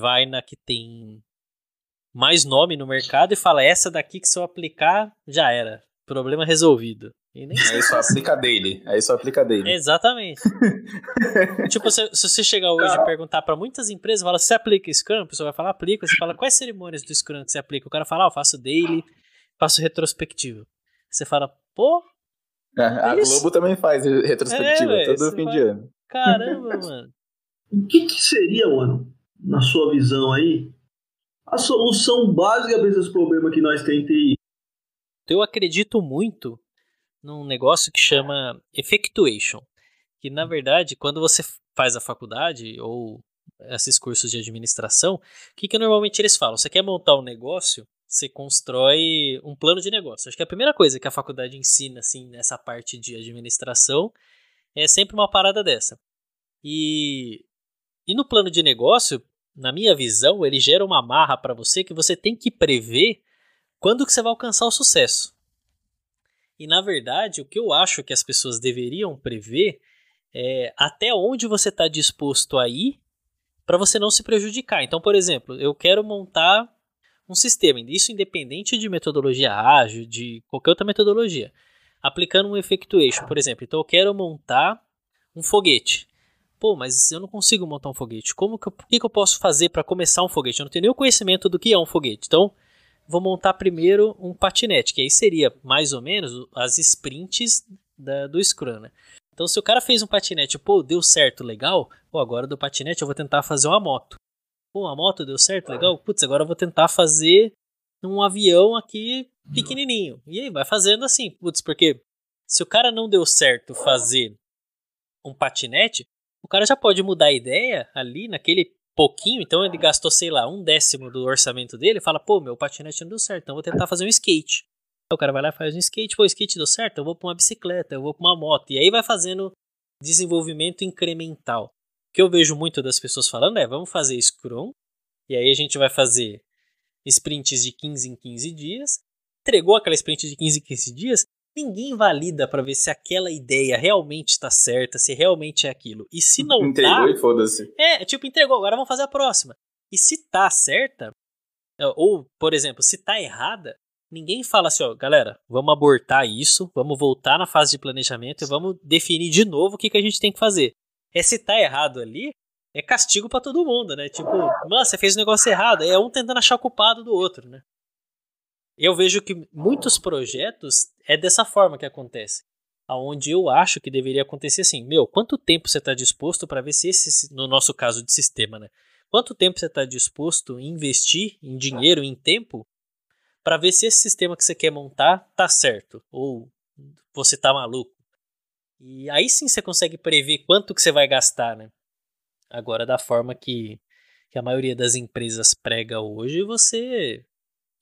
A: Vai na que tem mais nome no mercado e fala: "Essa daqui que se eu aplicar, já era. Problema resolvido". E nem
C: Aí só aplica dele. Aí só aplica dele.
A: Exatamente. tipo, se, se você chegar hoje e perguntar pra muitas empresas, fala, você aplica Scrum? A pessoa vai falar, aplica. Você fala, quais cerimônias do Scrum que você aplica? O cara fala, ah, eu faço daily, faço retrospectivo. Você fala, pô,
C: É, a
A: Isso.
C: Globo também faz retrospectiva
A: É,
C: todo fim
A: vai-
C: de ano.
A: caramba, mano.
B: O que, que seria, mano, na sua visão aí, a solução básica para esses problemas que nós temos em TI?
A: Eu acredito muito num negócio que chama effectuation, que na verdade, quando você faz a faculdade ou esses cursos de administração, o que, que normalmente eles falam? Você quer montar um negócio, você constrói um plano de negócio. Acho que a primeira coisa que a faculdade ensina assim nessa parte de administração é sempre uma parada dessa. E, e no plano de negócio, na minha visão, ele gera uma marra para você que você tem que prever quando que você vai alcançar o sucesso. E na verdade, o que eu acho que as pessoas deveriam prever é até onde você está disposto a ir para você não se prejudicar. Então, por exemplo, eu quero montar um sistema, isso independente de metodologia ágil, de qualquer outra metodologia. Aplicando um effectuation, por exemplo. Então, eu quero montar um foguete. Pô, mas eu não consigo montar um foguete. Como que eu, que, que eu posso fazer para começar um foguete? Eu não tenho o conhecimento do que é um foguete. Então, vou montar primeiro um patinete, que aí seria mais ou menos as sprints da, do Scrum, né? Então, se o cara fez um patinete, pô, deu certo, legal, pô, agora do patinete eu vou tentar fazer uma moto. Pô, a moto deu certo, legal, putz, agora eu vou tentar fazer um avião aqui pequenininho. E aí, vai fazendo assim, putz, porque se o cara não deu certo fazer um patinete, o cara já pode mudar a ideia ali naquele pouquinho, então ele gastou, sei lá, um décimo do orçamento dele fala, pô, meu patinete não deu certo, então vou tentar fazer um skate. Aí o cara vai lá e faz um skate, pô, o skate deu certo, eu vou pra uma bicicleta, eu vou pra uma moto. E aí vai fazendo desenvolvimento incremental. O que eu vejo muito das pessoas falando é, vamos fazer Scrum, e aí a gente vai fazer sprints de 15 em 15 dias. Entregou aquela sprint de 15 em 15 dias, ninguém valida para ver se aquela ideia realmente está certa, se realmente é aquilo. E se não
C: Entregou
A: tá,
C: e foda-se.
A: é, tipo, entregou, agora vamos fazer a próxima. E se tá certa, ou, por exemplo, se tá errada, ninguém fala assim, ó, galera, vamos abortar isso, vamos voltar na fase de planejamento e vamos definir de novo o que, que a gente tem que fazer. É se tá errado ali, é castigo para todo mundo, né? Tipo, mano, você fez o negócio errado, é um tentando achar o culpado do outro, né? Eu vejo que muitos projetos é dessa forma que acontece. Aonde eu acho que deveria acontecer assim, meu, quanto tempo você está disposto para ver se esse, no nosso caso de sistema, né? Quanto tempo você está disposto a investir em dinheiro, em tempo, para ver se esse sistema que você quer montar tá certo ou você tá maluco? E aí sim você consegue prever quanto que você vai gastar, né? Agora da forma que, que a maioria das empresas prega hoje, você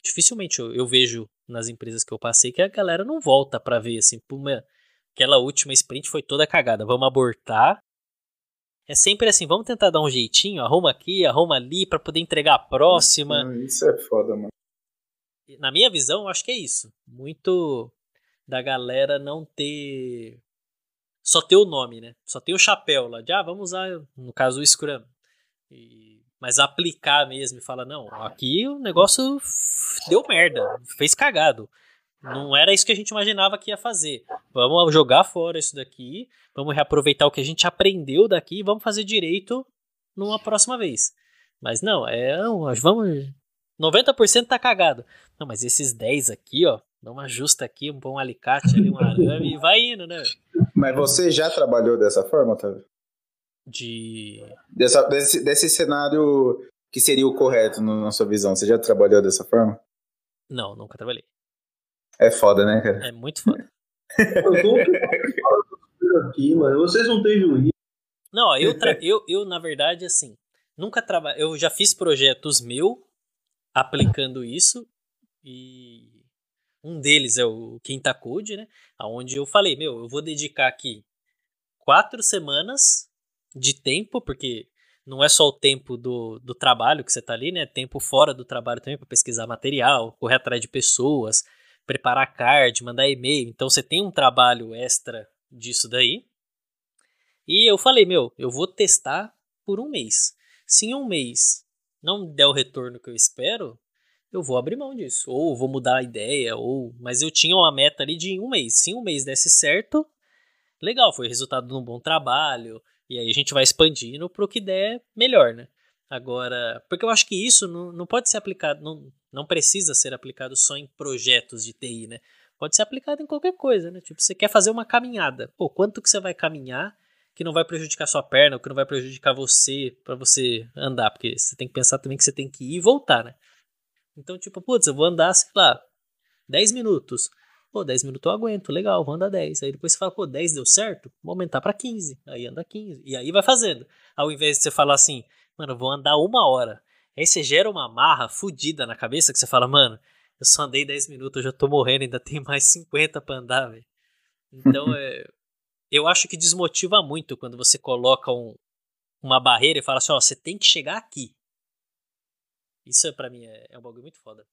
A: dificilmente eu, eu vejo nas empresas que eu passei que a galera não volta para ver assim, meu, aquela última sprint foi toda cagada, vamos abortar. É sempre assim, vamos tentar dar um jeitinho, arruma aqui, arruma ali para poder entregar a próxima.
C: Isso é foda, mano.
A: Na minha visão, eu acho que é isso. Muito da galera não ter só ter o nome, né? Só ter o chapéu lá de, ah, vamos usar, no caso, o Scrum. E, mas aplicar mesmo e falar, não, aqui o negócio deu merda, fez cagado. Não era isso que a gente imaginava que ia fazer. Vamos jogar fora isso daqui, vamos reaproveitar o que a gente aprendeu daqui e vamos fazer direito numa próxima vez. Mas não, é, vamos 90% tá cagado. Não, mas esses 10 aqui, ó, dá uma justa aqui, um bom alicate ali, um arame e vai indo, né?
C: Mas você já trabalhou dessa forma, Otávio?
A: De.
C: Dessa, desse, desse cenário que seria o correto na sua visão. Você já trabalhou dessa forma?
A: Não, nunca trabalhei.
C: É foda, né, cara?
A: É muito foda.
B: aqui, mano. Vocês não têm juízo.
A: Não, eu, eu, eu, na verdade, assim, nunca trabalhei. Eu já fiz projetos meu aplicando isso e um deles é o Quinta Code, né? Onde eu falei, meu, eu vou dedicar aqui quatro semanas de tempo, porque não é só o tempo do, do trabalho que você está ali, né? Tempo fora do trabalho também para pesquisar material, correr atrás de pessoas, preparar card, mandar e-mail. Então você tem um trabalho extra disso daí. E eu falei, meu, eu vou testar por um mês. Se em um mês não der o retorno que eu espero, eu vou abrir mão disso. Ou vou mudar a ideia, ou. Mas eu tinha uma meta ali de um mês. Se um mês desse certo, legal, foi resultado de um bom trabalho. E aí a gente vai expandindo para o que der melhor, né? Agora, porque eu acho que isso não, não pode ser aplicado, não, não precisa ser aplicado só em projetos de TI, né? Pode ser aplicado em qualquer coisa, né? Tipo, você quer fazer uma caminhada. Pô, quanto que você vai caminhar que não vai prejudicar sua perna, ou que não vai prejudicar você para você andar? Porque você tem que pensar também que você tem que ir e voltar, né? Então, tipo, putz, eu vou andar, sei lá, 10 minutos. Pô, 10 minutos eu aguento, legal, vou andar 10. Aí depois você fala, pô, 10 deu certo? Vou aumentar para 15. Aí anda 15. E aí vai fazendo. Ao invés de você falar assim, mano, vou andar uma hora. Aí você gera uma marra fodida na cabeça que você fala, mano, eu só andei 10 minutos, eu já tô morrendo, ainda tem mais 50 pra andar, velho. Então, é, eu acho que desmotiva muito quando você coloca um, uma barreira e fala assim, ó, você tem que chegar aqui. Isso para mim é, é, um bagulho muito foda.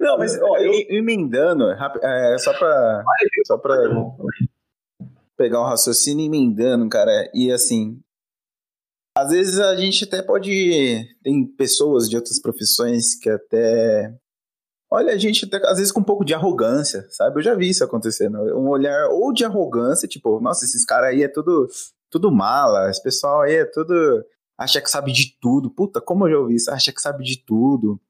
C: Não, mas ó, eu, emendando, é, só pra, só pra pegar um raciocínio emendando, cara, e assim, às vezes a gente até pode. Tem pessoas de outras profissões que até Olha, a gente até, às vezes com um pouco de arrogância, sabe? Eu já vi isso acontecendo. Um olhar ou de arrogância, tipo, nossa, esses caras aí é tudo, tudo mala, esse pessoal aí é tudo. acha que sabe de tudo. Puta, como eu já ouvi isso? Acha que sabe de tudo.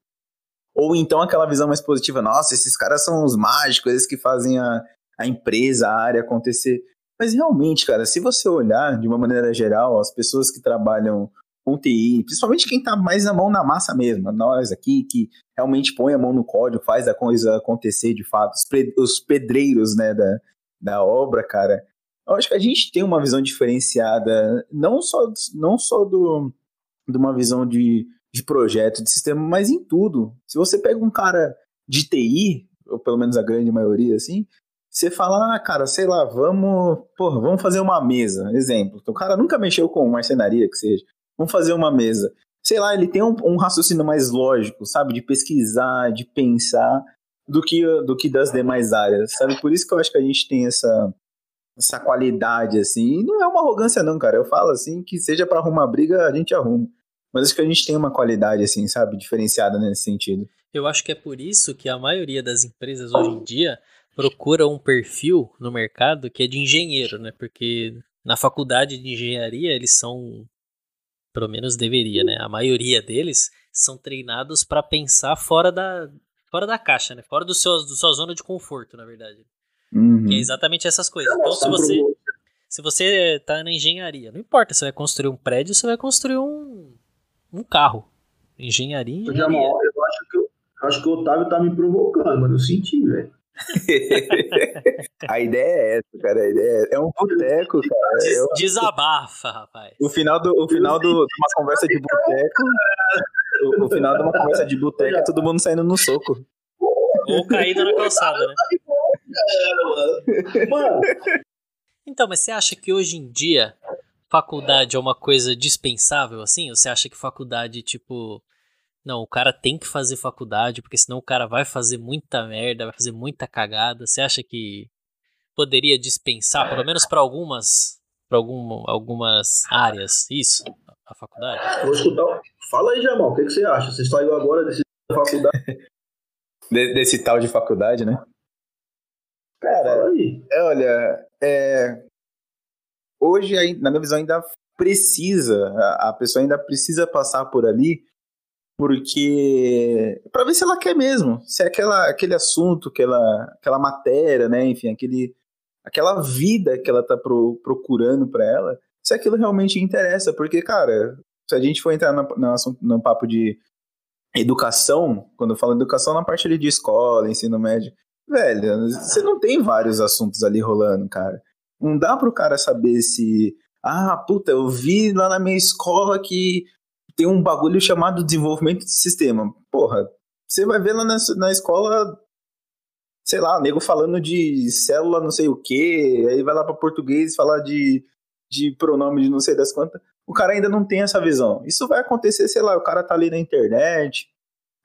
C: Ou então aquela visão mais positiva, nossa, esses caras são os mágicos, eles que fazem a, a empresa, a área acontecer. Mas realmente, cara, se você olhar de uma maneira geral, as pessoas que trabalham com TI, principalmente quem está mais a mão na massa mesmo, nós aqui que realmente põe a mão no código, faz a coisa acontecer de fato, os pedreiros né, da, da obra, cara. Eu acho que a gente tem uma visão diferenciada, não só, não só do, de uma visão de, de projeto, de sistema, mas em tudo. Se você pega um cara de TI, ou pelo menos a grande maioria, assim, você fala, ah, cara, sei lá, vamos, porra, vamos fazer uma mesa, exemplo. O cara nunca mexeu com marcenaria, que seja. Vamos fazer uma mesa. Sei lá, ele tem um, um raciocínio mais lógico, sabe? De pesquisar, de pensar, do que, do que das demais áreas, sabe? Por isso que eu acho que a gente tem essa, essa qualidade, assim. E não é uma arrogância, não, cara. Eu falo assim que seja para arrumar briga, a gente arruma. Mas acho que a gente tem uma qualidade, assim, sabe? Diferenciada nesse sentido.
A: Eu acho que é por isso que a maioria das empresas hoje em dia procura um perfil no mercado que é de engenheiro, né? Porque na faculdade de engenharia eles são pelo menos deveria, né? A maioria deles são treinados para pensar fora da, fora da caixa, né? Fora do seu, do sua zona de conforto, na verdade.
C: Uhum.
A: Que é exatamente essas coisas. Então, se você, se você tá na engenharia, não importa se vai construir um prédio, você vai construir um, um carro. Engenharia, engenharia.
B: Eu, eu acho que eu, acho que o Otávio tá me provocando, mano. Eu senti, velho.
C: a ideia é essa, cara. A ideia é, é um boteco, cara.
A: Des, desabafa, rapaz.
C: O final, do, o final do, de uma conversa de boteco. O, o, final de uma conversa de boteco é todo mundo saindo no soco.
A: Ou caído na calçada, né? Mano. Então, mas você acha que hoje em dia faculdade é uma coisa dispensável, assim? Ou você acha que faculdade, tipo, não, o cara tem que fazer faculdade, porque senão o cara vai fazer muita merda, vai fazer muita cagada. Você acha que poderia dispensar, pelo menos para algumas, para algum, algumas áreas, isso, a faculdade?
B: Vou escutar. Fala aí, Jamal, o que, que você acha? Você saiu agora desse faculdade?
C: De, desse tal de faculdade, né? Cara, é, olha, é, hoje, na minha visão, ainda precisa, a pessoa ainda precisa passar por ali, porque para ver se ela quer mesmo, se é aquela, aquele assunto, aquela, aquela matéria, né, enfim, aquele, aquela vida que ela tá pro, procurando para ela, se aquilo realmente interessa, porque, cara, se a gente for entrar no, no, no papo de educação, quando eu falo educação, na parte ali de escola, ensino médio, velho, você não tem vários assuntos ali rolando, cara. Não dá pro cara saber se ah, puta, eu vi lá na minha escola que tem um bagulho chamado desenvolvimento de sistema. Porra, você vai ver lá na, na escola, sei lá, nego falando de célula não sei o que, aí vai lá para português falar de, de pronome de não sei das quantas. O cara ainda não tem essa visão. Isso vai acontecer, sei lá, o cara tá ali na internet,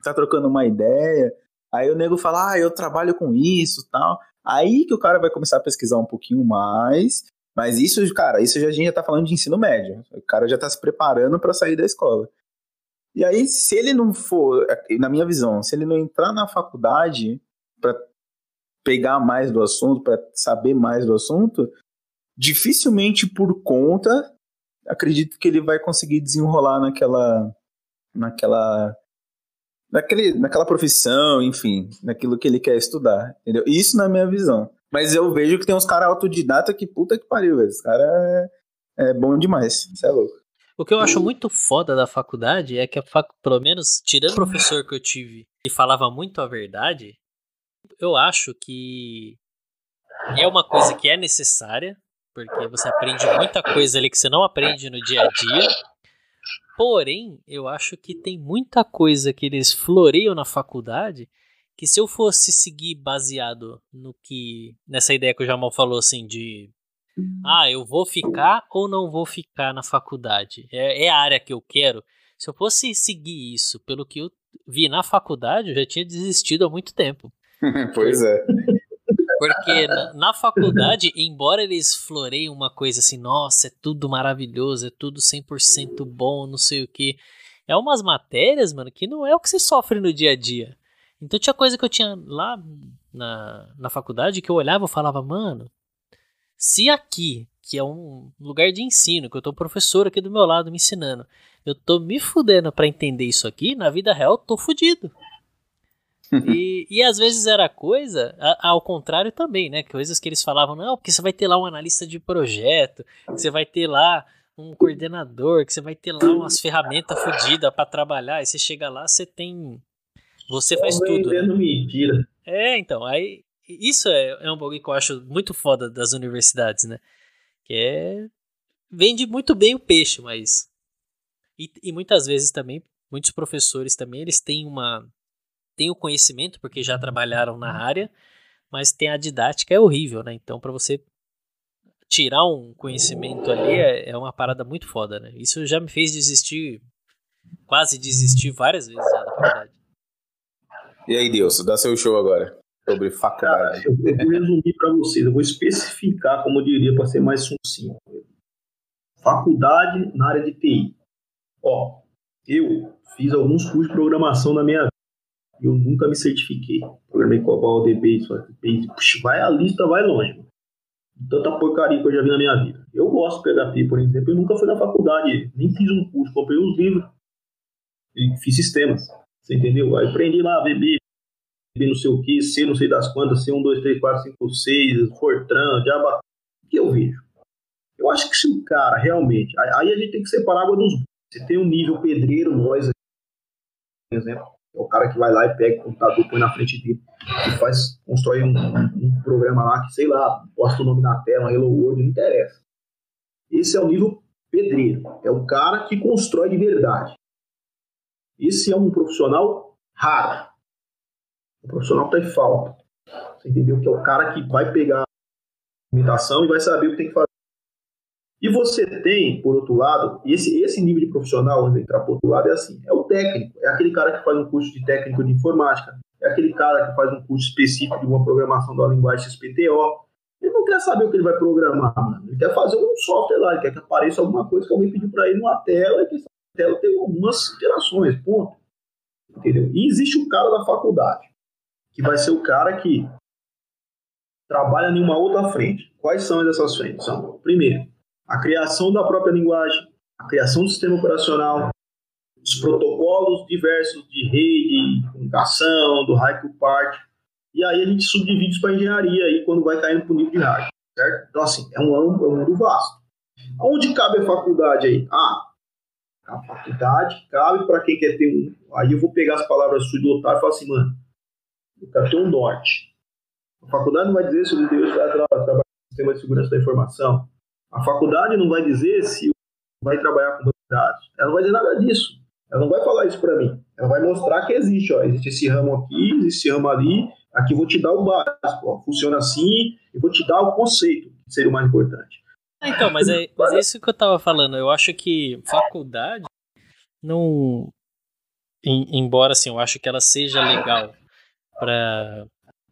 C: tá trocando uma ideia, aí o nego fala, ah, eu trabalho com isso tal. Aí que o cara vai começar a pesquisar um pouquinho mais mas isso, cara, isso já, a gente já tá falando de ensino médio. O cara já tá se preparando para sair da escola. E aí, se ele não for, na minha visão, se ele não entrar na faculdade para pegar mais do assunto, para saber mais do assunto, dificilmente por conta, acredito que ele vai conseguir desenrolar naquela naquela naquele, naquela profissão, enfim, naquilo que ele quer estudar, entendeu? Isso na minha visão. Mas eu vejo que tem uns caras autodidata que puta que pariu, velho. Esse cara é, é bom demais. Isso é louco.
A: O que eu acho muito foda da faculdade é que, fac... pelo menos, tirando o professor que eu tive e falava muito a verdade, eu acho que é uma coisa que é necessária, porque você aprende muita coisa ali que você não aprende no dia a dia. Porém, eu acho que tem muita coisa que eles floreiam na faculdade que se eu fosse seguir baseado no que nessa ideia que o Jamal falou assim de uhum. ah, eu vou ficar ou não vou ficar na faculdade? É, é a área que eu quero. Se eu fosse seguir isso pelo que eu vi na faculdade, eu já tinha desistido há muito tempo.
C: pois é.
A: Porque na, na, faculdade, embora eles floreiem uma coisa assim, nossa, é tudo maravilhoso, é tudo 100% bom, não sei o que. É umas matérias, mano, que não é o que você sofre no dia a dia. Então tinha coisa que eu tinha lá na, na faculdade que eu olhava e falava, mano, se aqui, que é um lugar de ensino, que eu tô professor aqui do meu lado me ensinando, eu tô me fudendo para entender isso aqui, na vida real eu tô fudido. E, e às vezes era coisa, a, ao contrário também, né? Coisas que eles falavam, não, porque você vai ter lá um analista de projeto, você vai ter lá um coordenador, que você vai ter lá umas ferramentas fodidas para trabalhar, e você chega lá, você tem você faz tudo. Né?
B: mentira.
A: É, então, aí isso é, é um bagulho que eu acho muito foda das universidades, né? Que é vende muito bem o peixe, mas e, e muitas vezes também muitos professores também eles têm uma têm o conhecimento porque já trabalharam na área, mas tem a didática é horrível, né? Então para você tirar um conhecimento ali é, é uma parada muito foda, né? Isso já me fez desistir, quase desistir várias vezes já da faculdade.
C: E aí, Deus, dá seu show agora sobre faculdade. Cara,
B: eu vou resumir para vocês, eu vou especificar, como eu diria, para ser mais sucinto. Faculdade na área de TI. Ó, eu fiz alguns cursos de programação na minha vida. Eu nunca me certifiquei. Programei com a ODB, puxa, vai a lista, vai longe. Tanta porcaria que eu já vi na minha vida. Eu gosto de PHP, por exemplo. Eu nunca fui na faculdade, nem fiz um curso, comprei uns livros e fiz sistemas. Você entendeu? Aí aprendi lá, VB, VB não sei o que, C não sei das quantas, C1, 2, 3, 4, 5, 6, Fortran, Java. O que eu vejo? Eu acho que se o cara realmente. Aí a gente tem que separar a água dos. Você tem um nível pedreiro, nós, por exemplo, é o cara que vai lá e pega o computador, põe na frente dele e faz, constrói um, um programa lá que, sei lá, posta o nome na tela, Hello World, não interessa. Esse é o nível pedreiro. É o cara que constrói de verdade. Esse é um profissional raro. O profissional está em falta. Você entendeu? Que é o cara que vai pegar a imitação e vai saber o que tem que fazer. E você tem, por outro lado, esse, esse nível de profissional, onde entrar por outro lado, é assim: é o técnico, é aquele cara que faz um curso de técnico de informática, é aquele cara que faz um curso específico de uma programação da linguagem XPTO. Ele não quer saber o que ele vai programar, mano. ele quer fazer um software lá, ele quer que apareça alguma coisa que alguém pediu para ele numa tela e que tela tem algumas gerações, ponto. Entendeu? E existe um cara da faculdade, que vai ser o cara que trabalha em uma outra frente. Quais são essas frentes? São, primeiro, a criação da própria linguagem, a criação do sistema operacional, os protocolos diversos de rede, de comunicação, do Haiku Part, e aí a gente subdivide isso para engenharia aí quando vai caindo para o nível de hardware, certo? Então, assim, é um, é um mundo vasto. Onde cabe a faculdade aí? Ah, a faculdade cabe para quem quer ter um. Aí eu vou pegar as palavras suas do Otávio e falar assim, mano, eu quero ter um norte. A faculdade não vai dizer se o Deus vai trabalhar no sistema de segurança da informação. A faculdade não vai dizer se vai trabalhar com dados. Ela não vai dizer nada disso. Ela não vai falar isso para mim. Ela vai mostrar que existe, ó, existe esse ramo aqui, existe esse ramo ali. Aqui eu vou te dar o básico, ó, funciona assim, e vou te dar o conceito, que seria o mais importante.
A: Ah, então, mas é, mas é isso que eu tava falando. Eu acho que faculdade não. Em, embora assim, eu acho que ela seja legal para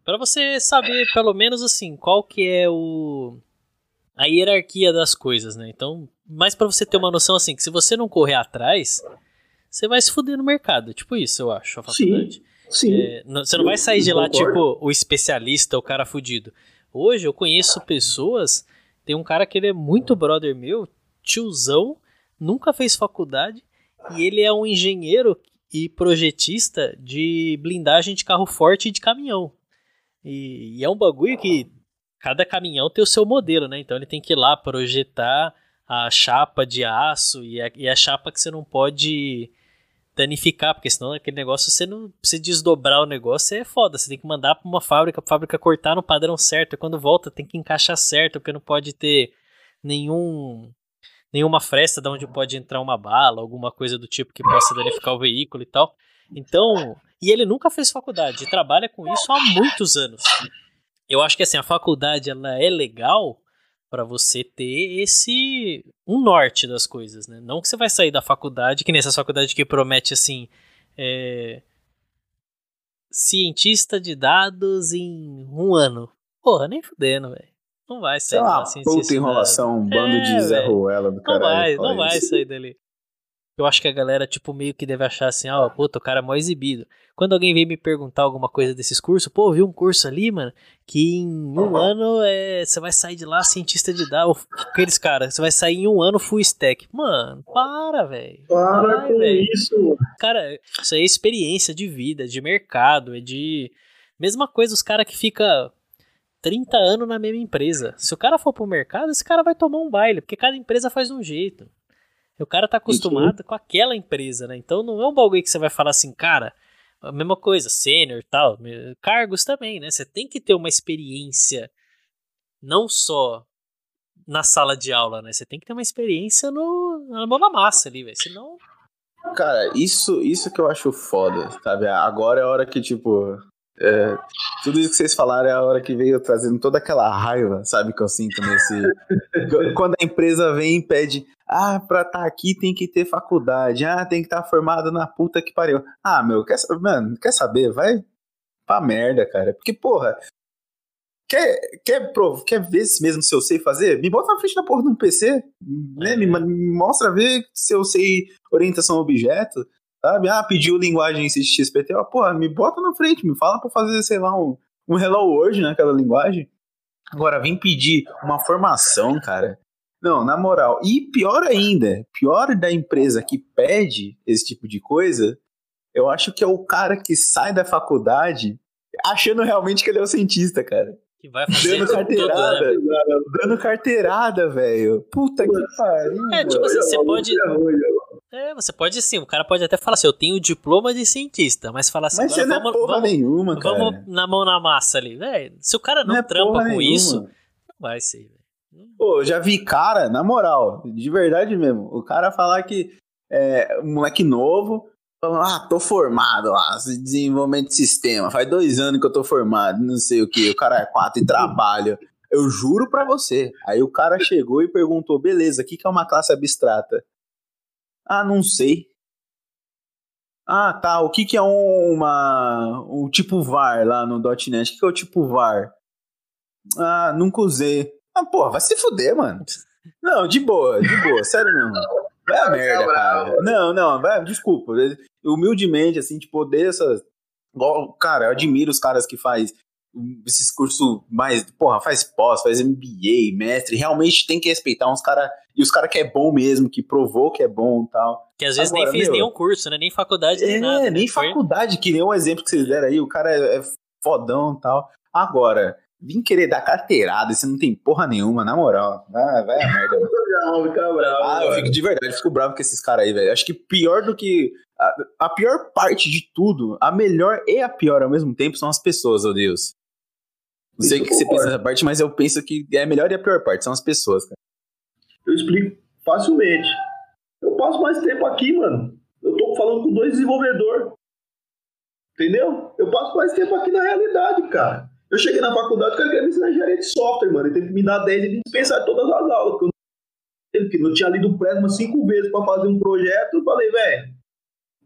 A: para você saber pelo menos assim qual que é o a hierarquia das coisas, né? Então, mais para você ter uma noção assim que se você não correr atrás, você vai se fuder no mercado. Tipo isso, eu acho, a faculdade.
B: Sim. sim.
A: É, não, você não vai sair de lá tipo o especialista, o cara fudido. Hoje eu conheço pessoas tem um cara que ele é muito brother meu, tiozão, nunca fez faculdade e ele é um engenheiro e projetista de blindagem de carro forte e de caminhão. E, e, é um bagulho que cada caminhão tem o seu modelo, né? Então ele tem que ir lá projetar a chapa de aço e a, e a chapa que você não pode danificar, porque senão aquele negócio você não se desdobrar o negócio é foda. Você tem que mandar para uma fábrica, a fábrica cortar no padrão certo, e quando volta tem que encaixar certo, porque não pode ter nenhum nenhuma fresta de onde pode entrar uma bala, alguma coisa do tipo que possa danificar o veículo e tal. Então, e ele nunca fez faculdade, trabalha com isso há muitos anos. Eu acho que assim, a faculdade ela é legal para você ter esse um norte das coisas, né? Não que você vai sair da faculdade, que nessa faculdade que promete assim, é... cientista de dados em um ano. Porra, nem fudendo, velho. Não vai sair
C: da assim, puta enrolação, um bando é, de Zé Ruela do
A: caralho. Não vai, não vai sair dali. Eu acho que a galera, tipo, meio que deve achar assim, ó, oh, puta, o cara é mó exibido. Quando alguém vem me perguntar alguma coisa desses cursos, pô, vi um curso ali, mano, que em um ano é, você vai sair de lá cientista de dados. Aqueles caras, você vai sair em um ano full stack. Mano, para, velho.
B: Para Vai, com véio. isso.
A: Cara, isso aí é experiência de vida, de mercado, é de. Mesma coisa os caras que fica 30 anos na mesma empresa. Se o cara for pro mercado, esse cara vai tomar um baile, porque cada empresa faz um jeito. O cara tá acostumado com aquela empresa, né? Então não é um bagulho que você vai falar assim, cara, a mesma coisa, sênior e tal, cargos também, né? Você tem que ter uma experiência não só na sala de aula, né? Você tem que ter uma experiência no, na mão na massa ali, velho. Senão.
C: Cara, isso, isso que eu acho foda, sabe? Agora é a hora que, tipo, é, tudo isso que vocês falaram é a hora que veio trazendo toda aquela raiva, sabe, que eu sinto nesse. quando a empresa vem e pede, ah, pra estar tá aqui tem que ter faculdade, ah, tem que estar tá formado na puta que pariu. Ah, meu, quer, mano, quer saber? Vai pra merda, cara. Porque, porra, quer, quer, prov quer ver mesmo se eu sei fazer? Me bota na frente da porra de um PC, né? Me, me mostra ver se eu sei orientação a objeto. Sabe? Ah, pediu linguagem XPT, ó, porra, me bota na frente, me fala pra fazer, sei lá, um, um Hello World naquela linguagem. Agora, vem pedir uma formação, cara. Não, na moral. E pior ainda, pior da empresa que pede esse tipo de coisa, eu acho que é o cara que sai da faculdade achando realmente que ele é o cientista, cara.
A: Que vai fazer
C: dando carteirada, tudo, né? dando carteirada, velho. Puta que pariu.
A: É, tipo assim, você pode. É, você pode sim, o cara pode até falar assim, eu tenho diploma de cientista, mas falar assim,
C: mas você não é porra vamos, nenhuma, cara.
A: Vamos na mão na massa ali, velho. Se o cara não, não é trampa com nenhuma. isso, não vai ser, velho.
C: Pô, já vi cara, na moral, de verdade mesmo, o cara falar que é um moleque novo, falando, ah, tô formado lá, desenvolvimento de sistema, faz dois anos que eu tô formado, não sei o que, o cara é quatro e trabalha. Eu juro pra você. Aí o cara chegou e perguntou, beleza, o que, que é uma classe abstrata? Ah, não sei. Ah, tá. O que, que é uma. O tipo VAR lá no .NET? O que, que é o tipo VAR? Ah, nunca usei. Ah, porra, vai se fuder, mano. Não, de boa, de boa, sério mesmo. Vai a merda, cara. Não, não, vai, desculpa. Humildemente, assim, tipo, dessas. Cara, eu admiro os caras que faz esses cursos mais, porra, faz pós, faz MBA, mestre, realmente tem que respeitar uns caras, e os caras que é bom mesmo, que provou que é bom e tal.
A: Que às vezes Agora, nem fez meu, nenhum curso, né? Nem faculdade, nem é, nada.
C: É, nem faculdade, que nem o exemplo que vocês deram aí, o cara é, é fodão e tal. Agora, vim querer dar carteirada e você não tem porra nenhuma, na moral. Vai, vai a merda. ah, eu fico de verdade, fico bravo com esses caras aí, velho. Acho que pior do que. A, a, pior parte de tudo, a melhor e a pior ao mesmo tempo são as pessoas, oh Deus. Não sei o que você pensa nessa parte, mas eu penso que é a melhor e a pior parte, são as pessoas, cara.
B: Eu explico facilmente. Eu passo mais tempo aqui, mano. Eu tô falando com dois desenvolvedores. Entendeu? Eu passo mais tempo aqui na realidade, cara. Eu cheguei na faculdade, o cara queria me ensinar engenharia de software, mano. Ele teve que me dar 10 e dispensar todas as aulas. Porque eu, não, eu tinha lido o Presma cinco vezes pra fazer um projeto. Eu falei, velho.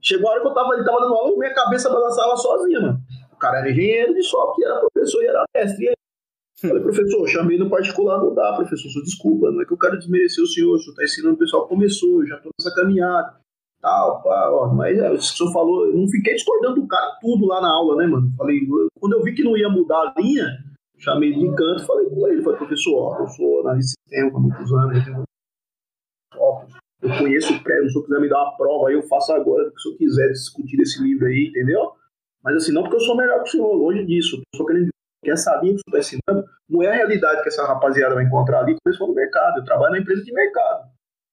B: Chegou a hora que eu tava, ele tava dando aula, minha cabeça balançava sozinha, mano. O cara era engenheiro de software, era professor era mestre. E aí, falei, professor, chamei no particular, não dá, professor, desculpa, não é que eu quero desmerecer o senhor, o senhor tá ensinando o pessoal começou, eu já tô nessa caminhada tal, pá, ó, mas é, o senhor falou, eu não fiquei discordando do cara tudo lá na aula, né, mano? Falei, quando eu vi que não ia mudar a linha, chamei de canto e falei com ele, falei, professor, ó, eu sou analista de sistema há muitos anos, eu, tenho... ó, eu conheço o prédio, se o senhor quiser me dar uma prova aí, eu faço agora, se o senhor quiser discutir esse livro aí, entendeu? Mas assim, não porque eu sou melhor que o senhor, longe disso, eu só que essa linha que o senhor está ensinando não é a realidade que essa rapaziada vai encontrar ali eles for no mercado. Eu trabalho na empresa de mercado.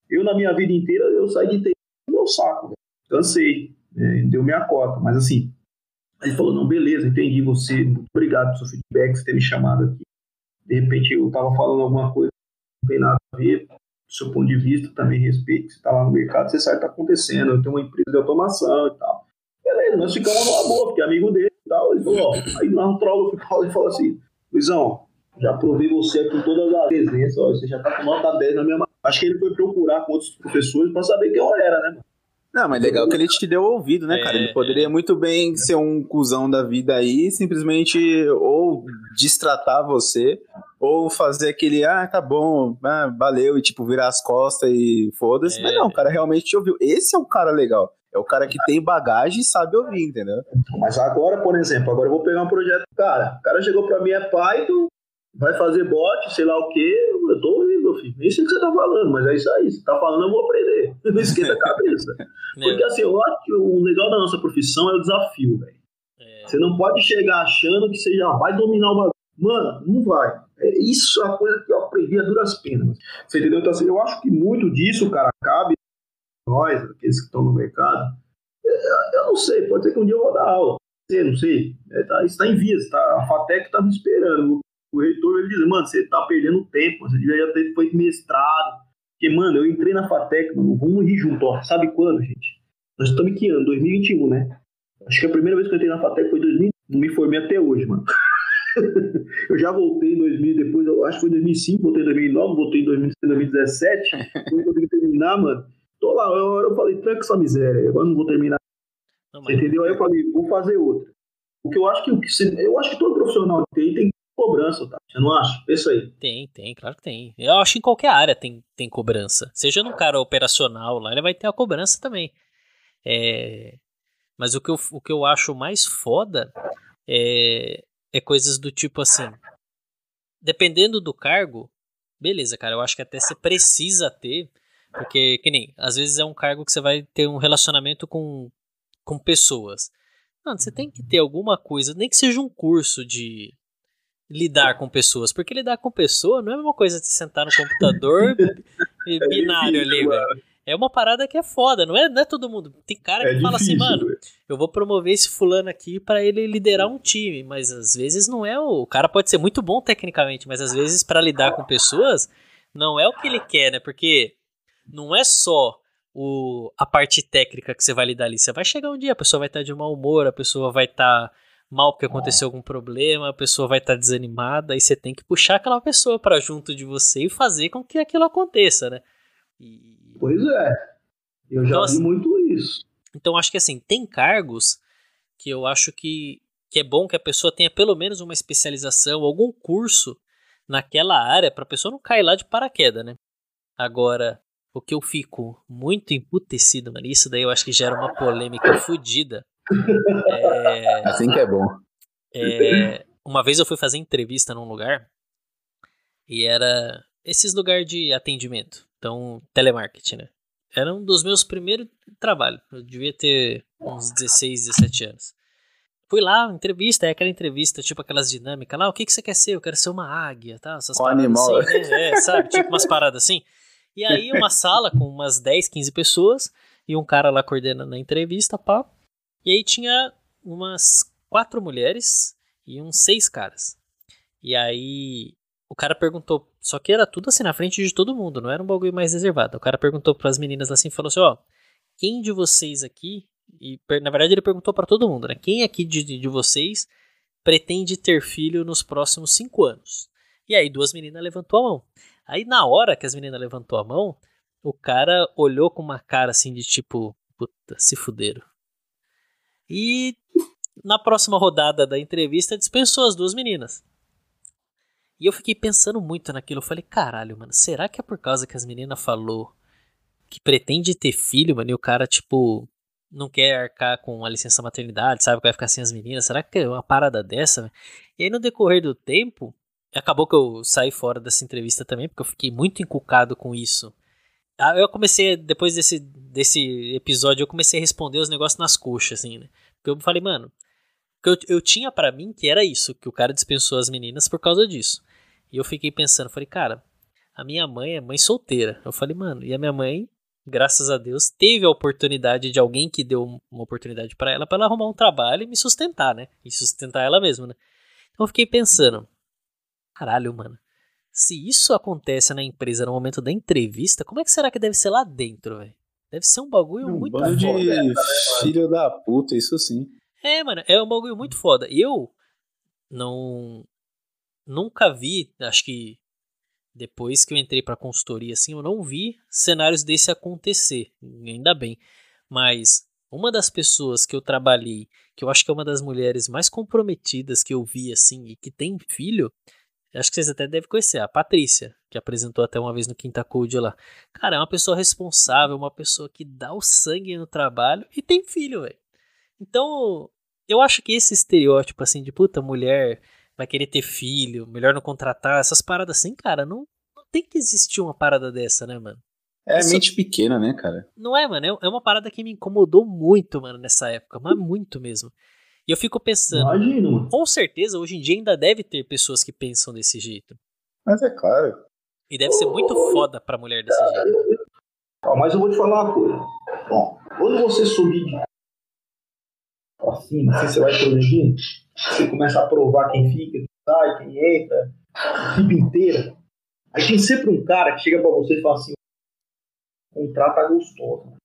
B: Eu, na minha vida inteira, eu saí de TI meu saco. Cansei, é, deu minha cota. Mas assim, ele falou: não, beleza, entendi você, muito obrigado pelo seu feedback, você ter me chamado aqui. De repente eu tava falando alguma coisa que não tem nada a ver, do seu ponto de vista, também respeito, você tá lá no mercado, você sabe o que tá acontecendo, eu tenho uma empresa de automação e tal. Beleza, nós ficamos numa boa, porque é amigo dele e tal. Ele falou: ó, aí lá no troll fui e falou assim: Luizão, já provei você aqui em todas as presenças, ó, você já tá com nota 10 na minha mão. Acho que ele foi procurar com outros professores para saber quem eu era, né, mano?
C: Não, mas legal que ele te deu ouvido, né, cara? Ele é, poderia é. muito bem ser um cuzão da vida aí, simplesmente ou distratar você, ou fazer aquele, ah, tá bom, ah, valeu, e tipo, virar as costas e foda-se. É. Mas não, o cara realmente te ouviu. Esse é o cara legal. É o cara que tem bagagem e sabe ouvir, entendeu?
B: Mas agora, por exemplo, agora eu vou pegar um projeto cara. O cara chegou pra mim, é Python, vai fazer bot, sei lá o quê. Eu tô ouvindo, meu filho. Nem sei o que você tá falando, mas é isso aí. Você tá falando, eu vou aprender. Não esquenta a cabeça. Porque assim, eu acho que o legal da nossa profissão é o desafio, velho. É. Você não pode chegar achando que você já vai dominar uma. Mano, não vai. É, isso é a coisa que eu aprendi a duras penas. Você entendeu? Então, assim, eu acho que muito disso, cara, cabe nós, aqueles que estão no mercado. Eu não sei, pode ser que um dia eu vou dar aula. Não sei, é, tá, isso está em vias, tá, a FATEC está me esperando o reitor ele diz, mano, você tá perdendo tempo, você deveria ter feito mestrado. Porque, mano, eu entrei na FATEC, mano, vamos rir junto, ó. Sabe quando, gente? Nós estamos em que ano? 2021, né? Acho que a primeira vez que eu entrei na FATEC foi em 2000. Não me formei até hoje, mano. eu já voltei em 2000, depois, acho que foi em 2005, voltei em 2009, voltei em 2017. não consegui terminar, mano. Tô lá, eu, eu falei, tranca essa miséria, agora não vou terminar. Não, mas... Entendeu? Aí eu falei, vou fazer outra. O que eu acho que, eu acho que todo profissional TI tem cobrança, tá? Você não acha? Isso aí.
A: Tem, tem, claro que tem. Eu acho que em qualquer área tem, tem cobrança. Seja num cara operacional lá, ele vai ter a cobrança também. É... Mas o que, eu, o que eu acho mais foda é, é coisas do tipo assim. Dependendo do cargo, beleza, cara, eu acho que até você precisa ter. Porque, que nem, às vezes é um cargo que você vai ter um relacionamento com, com pessoas. Mano, você tem que ter alguma coisa, nem que seja um curso de lidar com pessoas. Porque lidar com pessoa não é a mesma coisa de sentar no computador e é binário ali, velho. É uma parada que é foda, não é, não é todo mundo. Tem cara é que fala assim, mano, eu vou promover esse fulano aqui para ele liderar um time, mas às vezes não é o. O cara pode ser muito bom tecnicamente, mas às vezes para lidar com pessoas não é o que ele quer, né? Porque não é só o, a parte técnica que você vai lidar ali. Você vai chegar um dia, a pessoa vai estar de mau humor, a pessoa vai estar mal porque aconteceu algum problema, a pessoa vai estar tá desanimada e você tem que puxar aquela pessoa para junto de você e fazer com que aquilo aconteça, né?
B: E... Pois é. Eu já então, vi assim, muito isso.
A: Então acho que assim, tem cargos que eu acho que, que é bom que a pessoa tenha pelo menos uma especialização, algum curso naquela área para a pessoa não cair lá de paraquedas, né? Agora, o que eu fico muito emputecido, mano, isso daí eu acho que gera uma polêmica fodida
C: é, assim que é bom.
A: É, uma vez eu fui fazer entrevista num lugar e era esses lugares de atendimento. Então, telemarketing, né? Era um dos meus primeiros trabalhos. Eu devia ter uns 16, 17 anos. Fui lá, entrevista, é aquela entrevista, tipo aquelas dinâmicas lá, o que, que você quer ser? Eu quero ser uma águia, tá?
C: Essas um animal.
A: Assim, né? É, sabe? Tipo umas paradas assim. E aí uma sala com umas 10, 15 pessoas e um cara lá coordenando a entrevista, pá. E aí tinha umas quatro mulheres e uns seis caras. E aí o cara perguntou, só que era tudo assim na frente de todo mundo, não era um bagulho mais reservado. O cara perguntou para as meninas assim, falou assim, ó, quem de vocês aqui e na verdade ele perguntou para todo mundo, né? Quem aqui de, de vocês pretende ter filho nos próximos cinco anos? E aí duas meninas levantou a mão. Aí na hora que as meninas levantou a mão, o cara olhou com uma cara assim de tipo, puta, se fuderam. E na próxima rodada da entrevista dispensou as duas meninas. E eu fiquei pensando muito naquilo. Eu falei, caralho, mano, será que é por causa que as meninas falou que pretende ter filho, mano, e o cara, tipo, não quer arcar com a licença maternidade, sabe que vai ficar sem as meninas? Será que é uma parada dessa? E aí no decorrer do tempo, acabou que eu saí fora dessa entrevista também, porque eu fiquei muito encucado com isso. Ah, eu comecei, depois desse, desse episódio, eu comecei a responder os negócios nas coxas, assim, né? Porque eu falei, mano, eu, eu tinha para mim que era isso, que o cara dispensou as meninas por causa disso. E eu fiquei pensando, falei, cara, a minha mãe é mãe solteira. Eu falei, mano, e a minha mãe graças a Deus, teve a oportunidade de alguém que deu uma oportunidade para ela, para ela arrumar um trabalho e me sustentar, né? E sustentar ela mesma, né? Então eu fiquei pensando, caralho, mano, se isso acontece na empresa no momento da entrevista, como é que será que deve ser lá dentro, velho? Deve ser um bagulho um muito
C: bando foda. de né, filho da puta, isso sim.
A: É, mano, é um bagulho muito foda. Eu não nunca vi, acho que depois que eu entrei para consultoria, assim, eu não vi cenários desse acontecer, ainda bem. Mas uma das pessoas que eu trabalhei, que eu acho que é uma das mulheres mais comprometidas que eu vi, assim, e que tem filho, acho que vocês até devem conhecer, a Patrícia, que apresentou até uma vez no Quinta Code lá. Cara, é uma pessoa responsável, uma pessoa que dá o sangue no trabalho e tem filho, velho. Então, eu acho que esse estereótipo, assim, de puta, mulher vai querer ter filho, melhor não contratar, essas paradas assim, cara, não, não tem que existir uma parada dessa, né, mano?
C: É Isso, mente pequena, né, cara?
A: Não é, mano, é, é uma parada que me incomodou muito, mano, nessa época, mas muito mesmo. E eu fico pensando, Imagino. com certeza hoje em dia ainda deve ter pessoas que pensam desse jeito.
C: Mas é claro.
A: E deve ser muito foda pra mulher desse jeito.
B: mas eu vou te falar uma coisa. Bom, quando você subir de assim, assim você vai progredindo, você começa a provar quem fica, quem sai, quem entra, a equipe inteira. Aí tem sempre um cara que chega pra você e fala assim: contrata gostoso.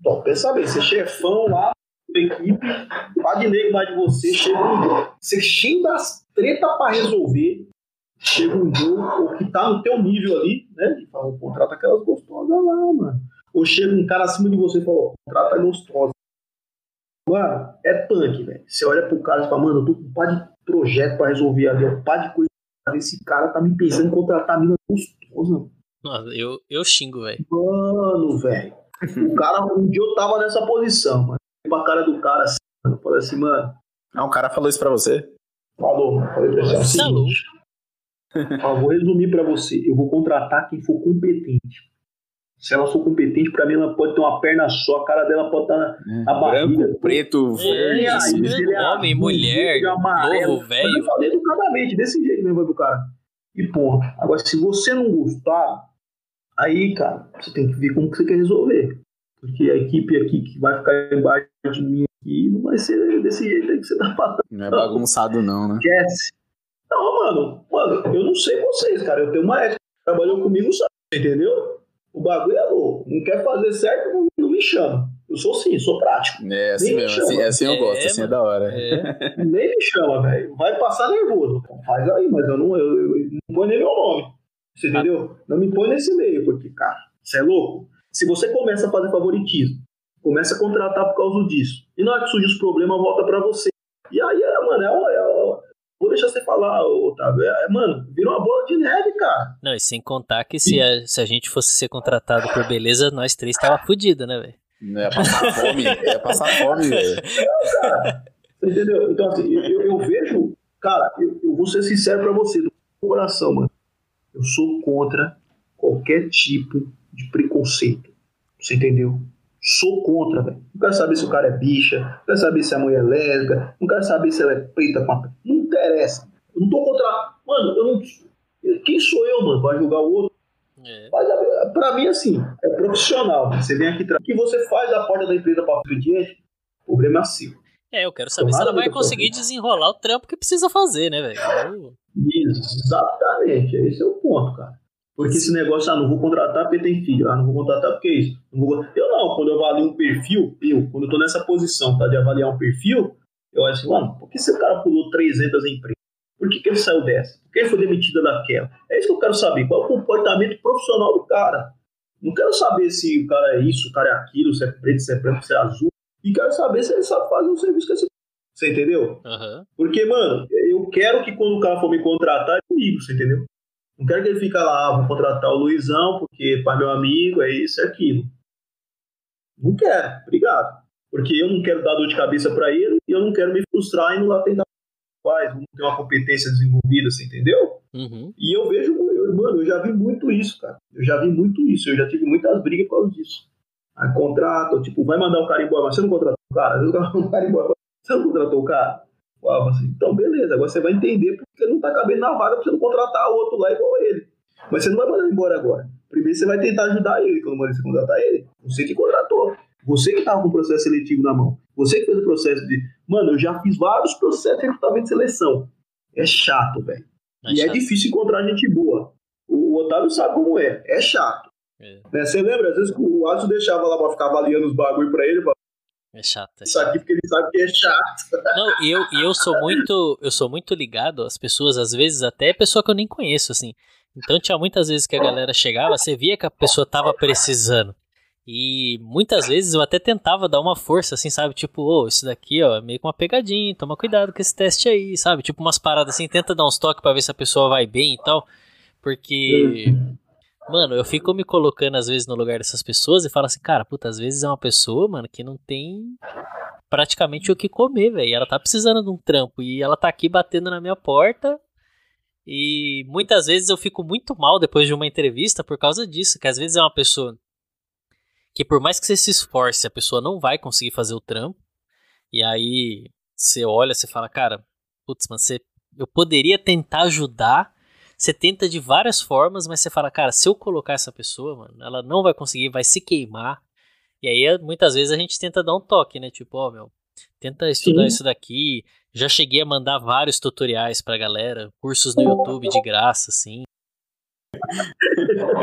B: Então, pensa bem, você chefão lá da equipe, pá de nego mais de você, chega um você cheio das treta pra resolver, chega um jogo, que tá no teu nível ali, né? E fala, contrata aquelas gostosas lá, mano. Ou chega um cara acima de você e fala, contrata gostosa. Mano, é punk, velho. Você olha pro cara e fala, mano, eu tô com um par de projeto pra resolver ali, um par de coisa. Esse cara tá me pensando em contratar a mina gostosa.
A: Nossa, eu, eu xingo, velho.
B: Mano, velho. o cara, um dia eu tava nessa posição, mano. Pra cara do cara assim, mano. Falei assim, mano.
C: Ah, um cara falou isso pra você?
B: Falou, falei pra você. Assim, é vou resumir pra você. Eu vou contratar quem for competente. Se ela for competente, pra mim ela pode ter uma perna só, a cara dela pode estar na, é, na barriga.
C: Branco, preto, verde,
A: é, é, homem, mulher, novo, velho. Eu
B: falei educadamente, desse jeito mesmo vai pro cara. E porra, agora se você não gostar, aí, cara, você tem que ver como que você quer resolver. Porque a equipe aqui que vai ficar embaixo de mim aqui não vai ser desse jeito aí que você tá falando.
C: Não é bagunçado não, né?
B: Esquece. Não, mano, mano, eu não sei vocês, cara. Eu tenho uma ética que trabalhou comigo, sabe? Entendeu? O bagulho é louco. Não quer fazer certo, não, não me chama. Eu sou sim, sou prático.
C: É assim mesmo, assim, assim, eu gosto, é, assim é da hora.
B: É. nem me chama, velho. Vai passar nervoso. Faz aí, mas eu não, eu, eu, não põe nem meu nome. Você entendeu? Não me põe nesse meio, porque, cara, você é louco. Se você começa a fazer favoritismo, começa a contratar por causa disso, e na hora que surge os problemas, volta pra você. E aí, é, mano, é, é, vou deixar você falar, Otávio. É, mano, virou uma bola de neve, cara.
A: Não, e sem contar que se a, se a gente fosse ser contratado por beleza, nós três tava fudido, né, velho?
C: Não ia passar fome, ia passar fome, velho.
B: Entendeu? Então, assim, eu, eu vejo Cara, eu, eu vou ser sincero pra você, do coração, mano. Eu sou contra qualquer tipo de preconceito. Você entendeu? Sou contra, velho. Não quero saber se o cara é bicha, não quero saber se a mulher é lésbica, não quero saber se ela é preta com a... Não interessa. Eu não tô contra. Mano, eu não. Quem sou eu, mano, pra julgar o outro? É. Mas, pra mim, assim, é profissional. Você vem aqui, o que você faz da porta da empresa para o cliente, o problema é seu.
A: É, eu quero saber se ela vai conseguir desenrolar o trampo que precisa fazer, né, velho?
B: Exatamente, esse é o ponto, cara. Porque esse negócio, ah, não vou contratar porque tem filho, ah, não vou contratar porque é isso. Não vou... Eu não, quando eu avalio um perfil, eu, quando eu tô nessa posição, tá, de avaliar um perfil, eu acho assim, mano, por que esse cara pulou 300 empresas? Por que, que ele saiu dessa? Por que ele foi demitido daquela? É isso que eu quero saber, qual é o comportamento profissional do cara. Não quero saber se o cara é isso, o cara é aquilo, se é preto, se é branco, se é azul. E quero saber se ele sabe fazer o serviço que esse você entendeu?
A: Uhum.
B: Porque, mano, eu quero que quando o cara for me contratar, é comigo, você entendeu? Não quero que ele fique lá, ah, vou contratar o Luizão, porque pai meu amigo, é isso, é aquilo. Não quero, obrigado. Porque eu não quero dar dor de cabeça para ele e eu não quero me frustrar e não lá tentar faz, não tem uma competência desenvolvida, você entendeu?
A: Uhum.
B: E eu vejo, eu, mano, eu já vi muito isso, cara. Eu já vi muito isso, eu já tive muitas brigas por causa disso. Aí contrata, tipo, vai mandar o cara embora, mas você não contratou o cara, o cara embora, você não contratou o cara? Assim, então beleza, agora você vai entender porque não tá cabendo na vaga pra você não contratar outro lá igual ele. Mas você não vai mandar ele embora agora. Primeiro você vai tentar ajudar ele quando você contratar ele. Você que contratou. Você que tava com o processo seletivo na mão. Você que fez o processo de. Mano, eu já fiz vários processos de recrutamento de seleção. É chato, velho. É e é chato. é difícil encontrar gente boa. O, o Otávio sabe como é. É chato. É. Né? Você lembra? Às vezes o Alisson deixava lá pra ficar avaliando os bagulho pra ele. Pra...
A: É chato. É
B: Isso aqui porque ele sabe que é chato.
A: Não, e eu, e eu sou muito. Eu sou muito ligado às pessoas, às vezes até pessoa que eu nem conheço, assim. Então tinha muitas vezes que a galera chegava, você via que a pessoa tava precisando. E muitas vezes eu até tentava dar uma força, assim, sabe? Tipo, ô, oh, isso daqui, ó, é meio que uma pegadinha, toma cuidado com esse teste aí, sabe? Tipo, umas paradas assim, tenta dar uns toques pra ver se a pessoa vai bem e tal. Porque, mano, eu fico me colocando às vezes no lugar dessas pessoas e falo assim, cara, puta, às vezes é uma pessoa, mano, que não tem praticamente o que comer, velho. Ela tá precisando de um trampo e ela tá aqui batendo na minha porta. E muitas vezes eu fico muito mal depois de uma entrevista por causa disso, que às vezes é uma pessoa que por mais que você se esforce, a pessoa não vai conseguir fazer o trampo. E aí você olha, você fala, cara, putz, mas você, eu poderia tentar ajudar. Você tenta de várias formas, mas você fala, cara, se eu colocar essa pessoa, mano, ela não vai conseguir, vai se queimar. E aí muitas vezes a gente tenta dar um toque, né? Tipo, ó, oh, meu, tenta estudar Sim. isso daqui. Já cheguei a mandar vários tutoriais pra galera, cursos no YouTube de graça, assim.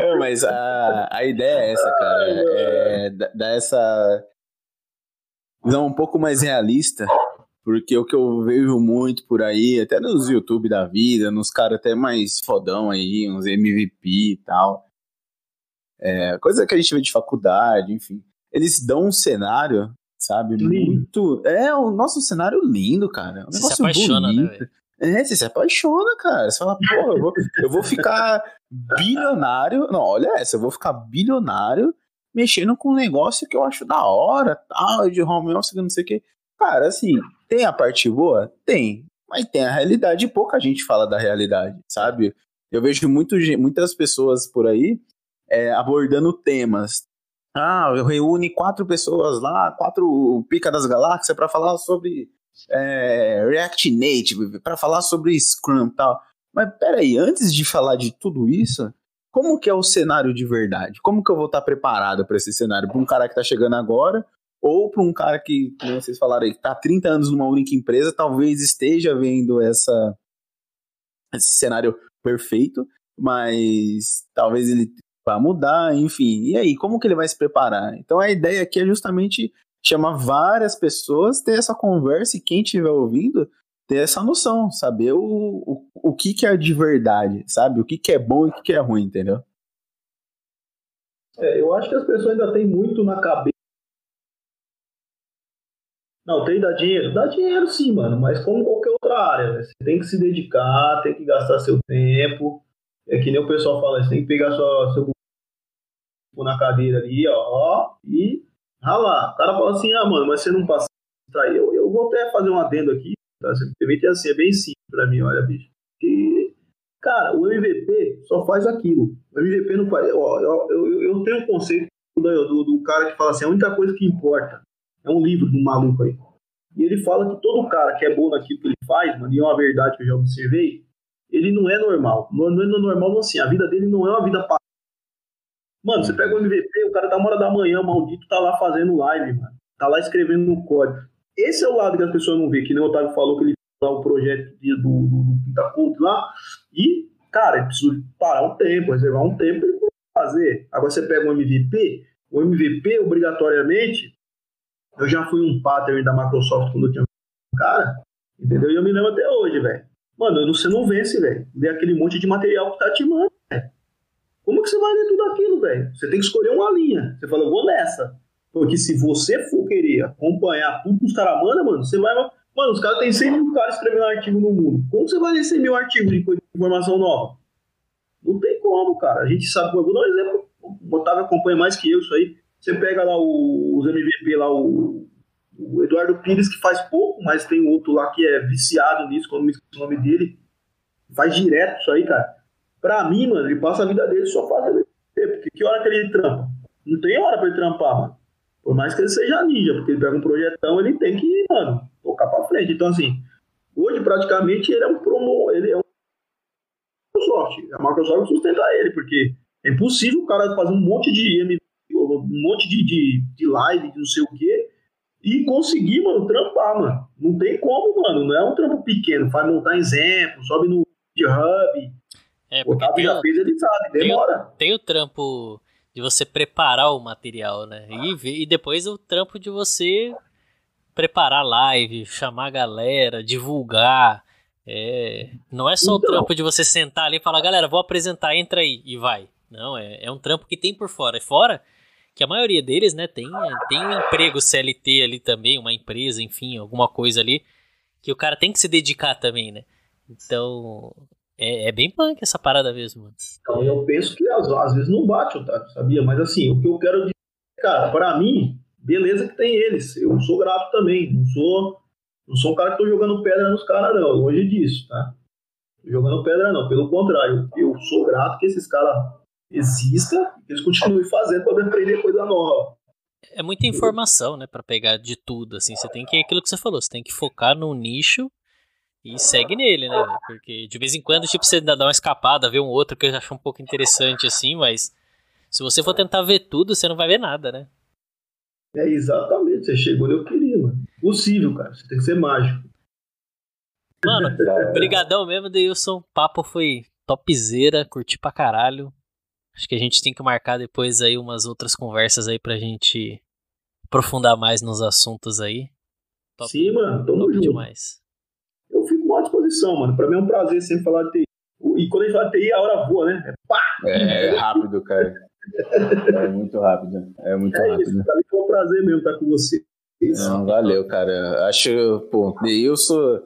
C: É, mas a, a ideia é essa, cara. É dar essa visão um pouco mais realista, porque o que eu vejo muito por aí, até nos YouTube da vida, nos caras até mais fodão aí, uns MVP e tal, é, coisa que a gente vê de faculdade, enfim. Eles dão um cenário, sabe, lindo. muito... É, o nosso cenário lindo, cara. É um Você negócio se apaixona, né, bonito. Né, é, você se apaixona, cara. Você fala, porra, eu vou, eu vou ficar bilionário. Não, olha essa, eu vou ficar bilionário mexendo com um negócio que eu acho da hora, tal, de home office, não sei o que. Cara, assim, tem a parte boa? Tem. Mas tem a realidade e pouca gente fala da realidade, sabe? Eu vejo muito, muitas pessoas por aí é, abordando temas. Ah, eu reúne quatro pessoas lá, quatro pica das galáxias para falar sobre é, React Native, para falar sobre Scrum e tal. Mas peraí, antes de falar de tudo isso, como que é o cenário de verdade? Como que eu vou estar preparado para esse cenário? Para um cara que está chegando agora, ou para um cara que, como vocês falaram aí, que está há 30 anos numa única empresa, talvez esteja vendo essa, esse cenário perfeito, mas talvez ele vá mudar, enfim. E aí, como que ele vai se preparar? Então a ideia aqui é justamente chamar várias pessoas, ter essa conversa e quem estiver ouvindo ter essa noção, saber o, o, o que, que é de verdade, sabe? O que, que é bom e o que, que é ruim, entendeu?
B: É, eu acho que as pessoas ainda têm muito na cabeça. Não, tem dar dinheiro? Dá dinheiro sim, mano, mas como qualquer outra área, né? Você tem que se dedicar, tem que gastar seu tempo. É que nem o pessoal fala, você tem que pegar sua, seu na cadeira ali, ó, e ralar. O cara fala assim, ah, mano, mas você não passa. Eu, eu vou até fazer um adendo aqui, tá? Simplesmente é assim, é bem simples. pra mim, olha, bicho. Que, cara, o MVP só faz aquilo. O MVP não faz. Ó, eu, eu, eu tenho um conceito do, do, do, cara que fala assim: a única coisa que importa é um livro do maluco aí. E ele fala que todo cara que é bom naquilo que ele faz, mano, e é uma verdade que eu já observei, ele não é normal. Não, é normal assim, a vida dele não é uma vida Mano, você pega o MVP, o cara tá uma hora da manhã, maldito, tá lá fazendo live, mano. Tá lá escrevendo no código. Esse é o lado que as pessoas não vê, que nem o Otávio falou que ele lá o projeto do, do, Pinta lá. E, cara, ele precisa parar um tempo, reservar um tempo pra ele fazer. Agora você pega um MVP, o MVP, obrigatoriamente, eu já fui um pattern da Microsoft quando eu tinha um cara, entendeu? E eu me lembro até hoje, velho. Mano, você não vence, velho. Vê aquele monte de material que tá te mandando, velho. Como que você vai ler tudo aquilo, velho? Você tem que escolher uma linha. Você fala, eu vou nessa. Porque se você for querer acompanhar tudo que os caras mandam, mano, você vai. Mano, os caras têm 100 mil caras escrevendo artigo no mundo. Como você vai ler 100 mil artigos de informação nova? Não tem como, cara. A gente sabe. Eu vou dar um exemplo. O Otávio acompanha mais que eu isso aí. Você pega lá o, os MVP, lá o, o Eduardo Pires, que faz pouco, mas tem outro lá que é viciado nisso, quando me esqueci o nome dele. Faz direto isso aí, cara. Pra mim, mano, ele passa a vida dele só fazendo porque que hora que ele trampa? Não tem hora pra ele trampar, mano. Por mais que ele seja ninja, porque ele pega um projetão, ele tem que, mano, tocar pra frente. Então, assim, hoje praticamente ele é um promo, ele é um Microsoft. A Microsoft sustenta ele, porque é impossível o cara fazer um monte de MVP, um monte de, de, de live, de não sei o quê, e conseguir, mano, trampar, mano. Não tem como, mano. Não é um trampo pequeno. Faz montar exemplo, sobe no GitHub.
A: É, porque o tem, já fez, ele sabe, demora. Tem o, tem o trampo de você preparar o material, né? E, e depois o trampo de você preparar live, chamar a galera, divulgar. É, não é só então, o trampo de você sentar ali e falar, galera, vou apresentar, entra aí e vai. Não, é, é um trampo que tem por fora. É fora que a maioria deles, né, tem, tem um emprego CLT ali também, uma empresa, enfim, alguma coisa ali, que o cara tem que se dedicar também, né? Então, é, é, bem punk essa parada mesmo, mano.
B: Então eu penso que às, às vezes não bate, Otávio, sabia? Mas assim, o que eu quero dizer, cara, pra mim, beleza que tem eles. Eu sou grato também. Não sou, não sou um cara que tô jogando pedra nos caras, não. Longe disso, tá? Jogando pedra, não. Pelo contrário, eu sou grato que esses caras existam e que eles continuem fazendo para aprender coisa nova.
A: É muita informação, né, para pegar de tudo, assim, você tem que, aquilo que você falou, você tem que focar no nicho e segue nele, né? Porque de vez em quando, tipo, você dá uma escapada, vê um outro que eu acho um pouco interessante, assim, mas se você for tentar ver tudo, você não vai ver nada, né?
B: É, exatamente. Você chegou onde eu queria, mano. Possível, cara. Você tem que ser mágico.
A: Mano, brigadão mesmo, Deilson. Papo foi topzera, curti pra caralho. Acho que a gente tem que marcar depois aí umas outras conversas aí pra gente aprofundar mais nos assuntos aí.
B: Top, Sim, mano. Tamo junto. demais disposição, mano. Pra mim é um prazer sempre falar de TI. E quando a gente fala de TI, a hora voa, né? É pá!
C: É, é rápido, cara. É muito rápido. É muito é rápido. Isso,
B: pra mim foi um prazer mesmo estar com você.
C: Isso. Não, valeu, cara. Acho, pô, Deilson.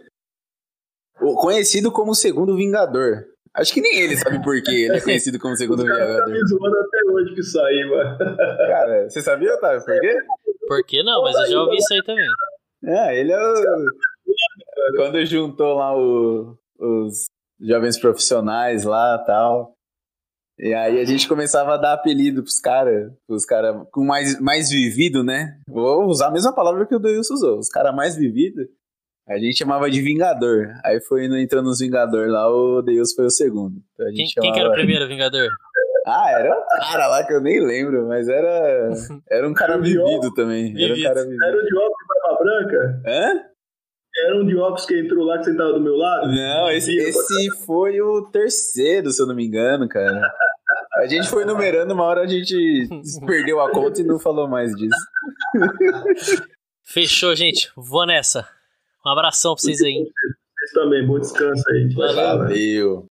C: Conhecido como o segundo Vingador. Acho que nem ele sabe por que ele é conhecido como segundo Vingador. Tá
B: me zoando até hoje que isso aí, mano.
C: Cara, você sabia, Otávio, por quê?
A: Por que não? Mas eu já ouvi isso aí também.
C: É, ele é o quando juntou lá o, os jovens profissionais lá tal. E aí a gente começava a dar apelido pros caras, os caras com mais, mais vivido, né? Vou usar a mesma palavra que o Deilson usou, os caras mais vividos. A gente chamava de Vingador. Aí foi entrando nos Vingador lá, o Deus foi o segundo.
A: Então quem, chamava... quem que era o primeiro Vingador?
C: Ah, era um cara lá que eu nem lembro, mas era, era um cara vivido também. Era um cara vivido.
B: Era o de óculos e barba branca?
C: Hã?
B: Era um de óculos que entrou lá que sentava do meu lado?
C: Não, esse, esse foi o terceiro, se eu não me engano, cara. A gente foi numerando, uma hora a gente perdeu a conta e não falou mais disso.
A: Fechou, gente. Vou nessa. Um abração pra vocês aí.
B: Vocês também, bom descanso aí.
C: Valeu. Valeu.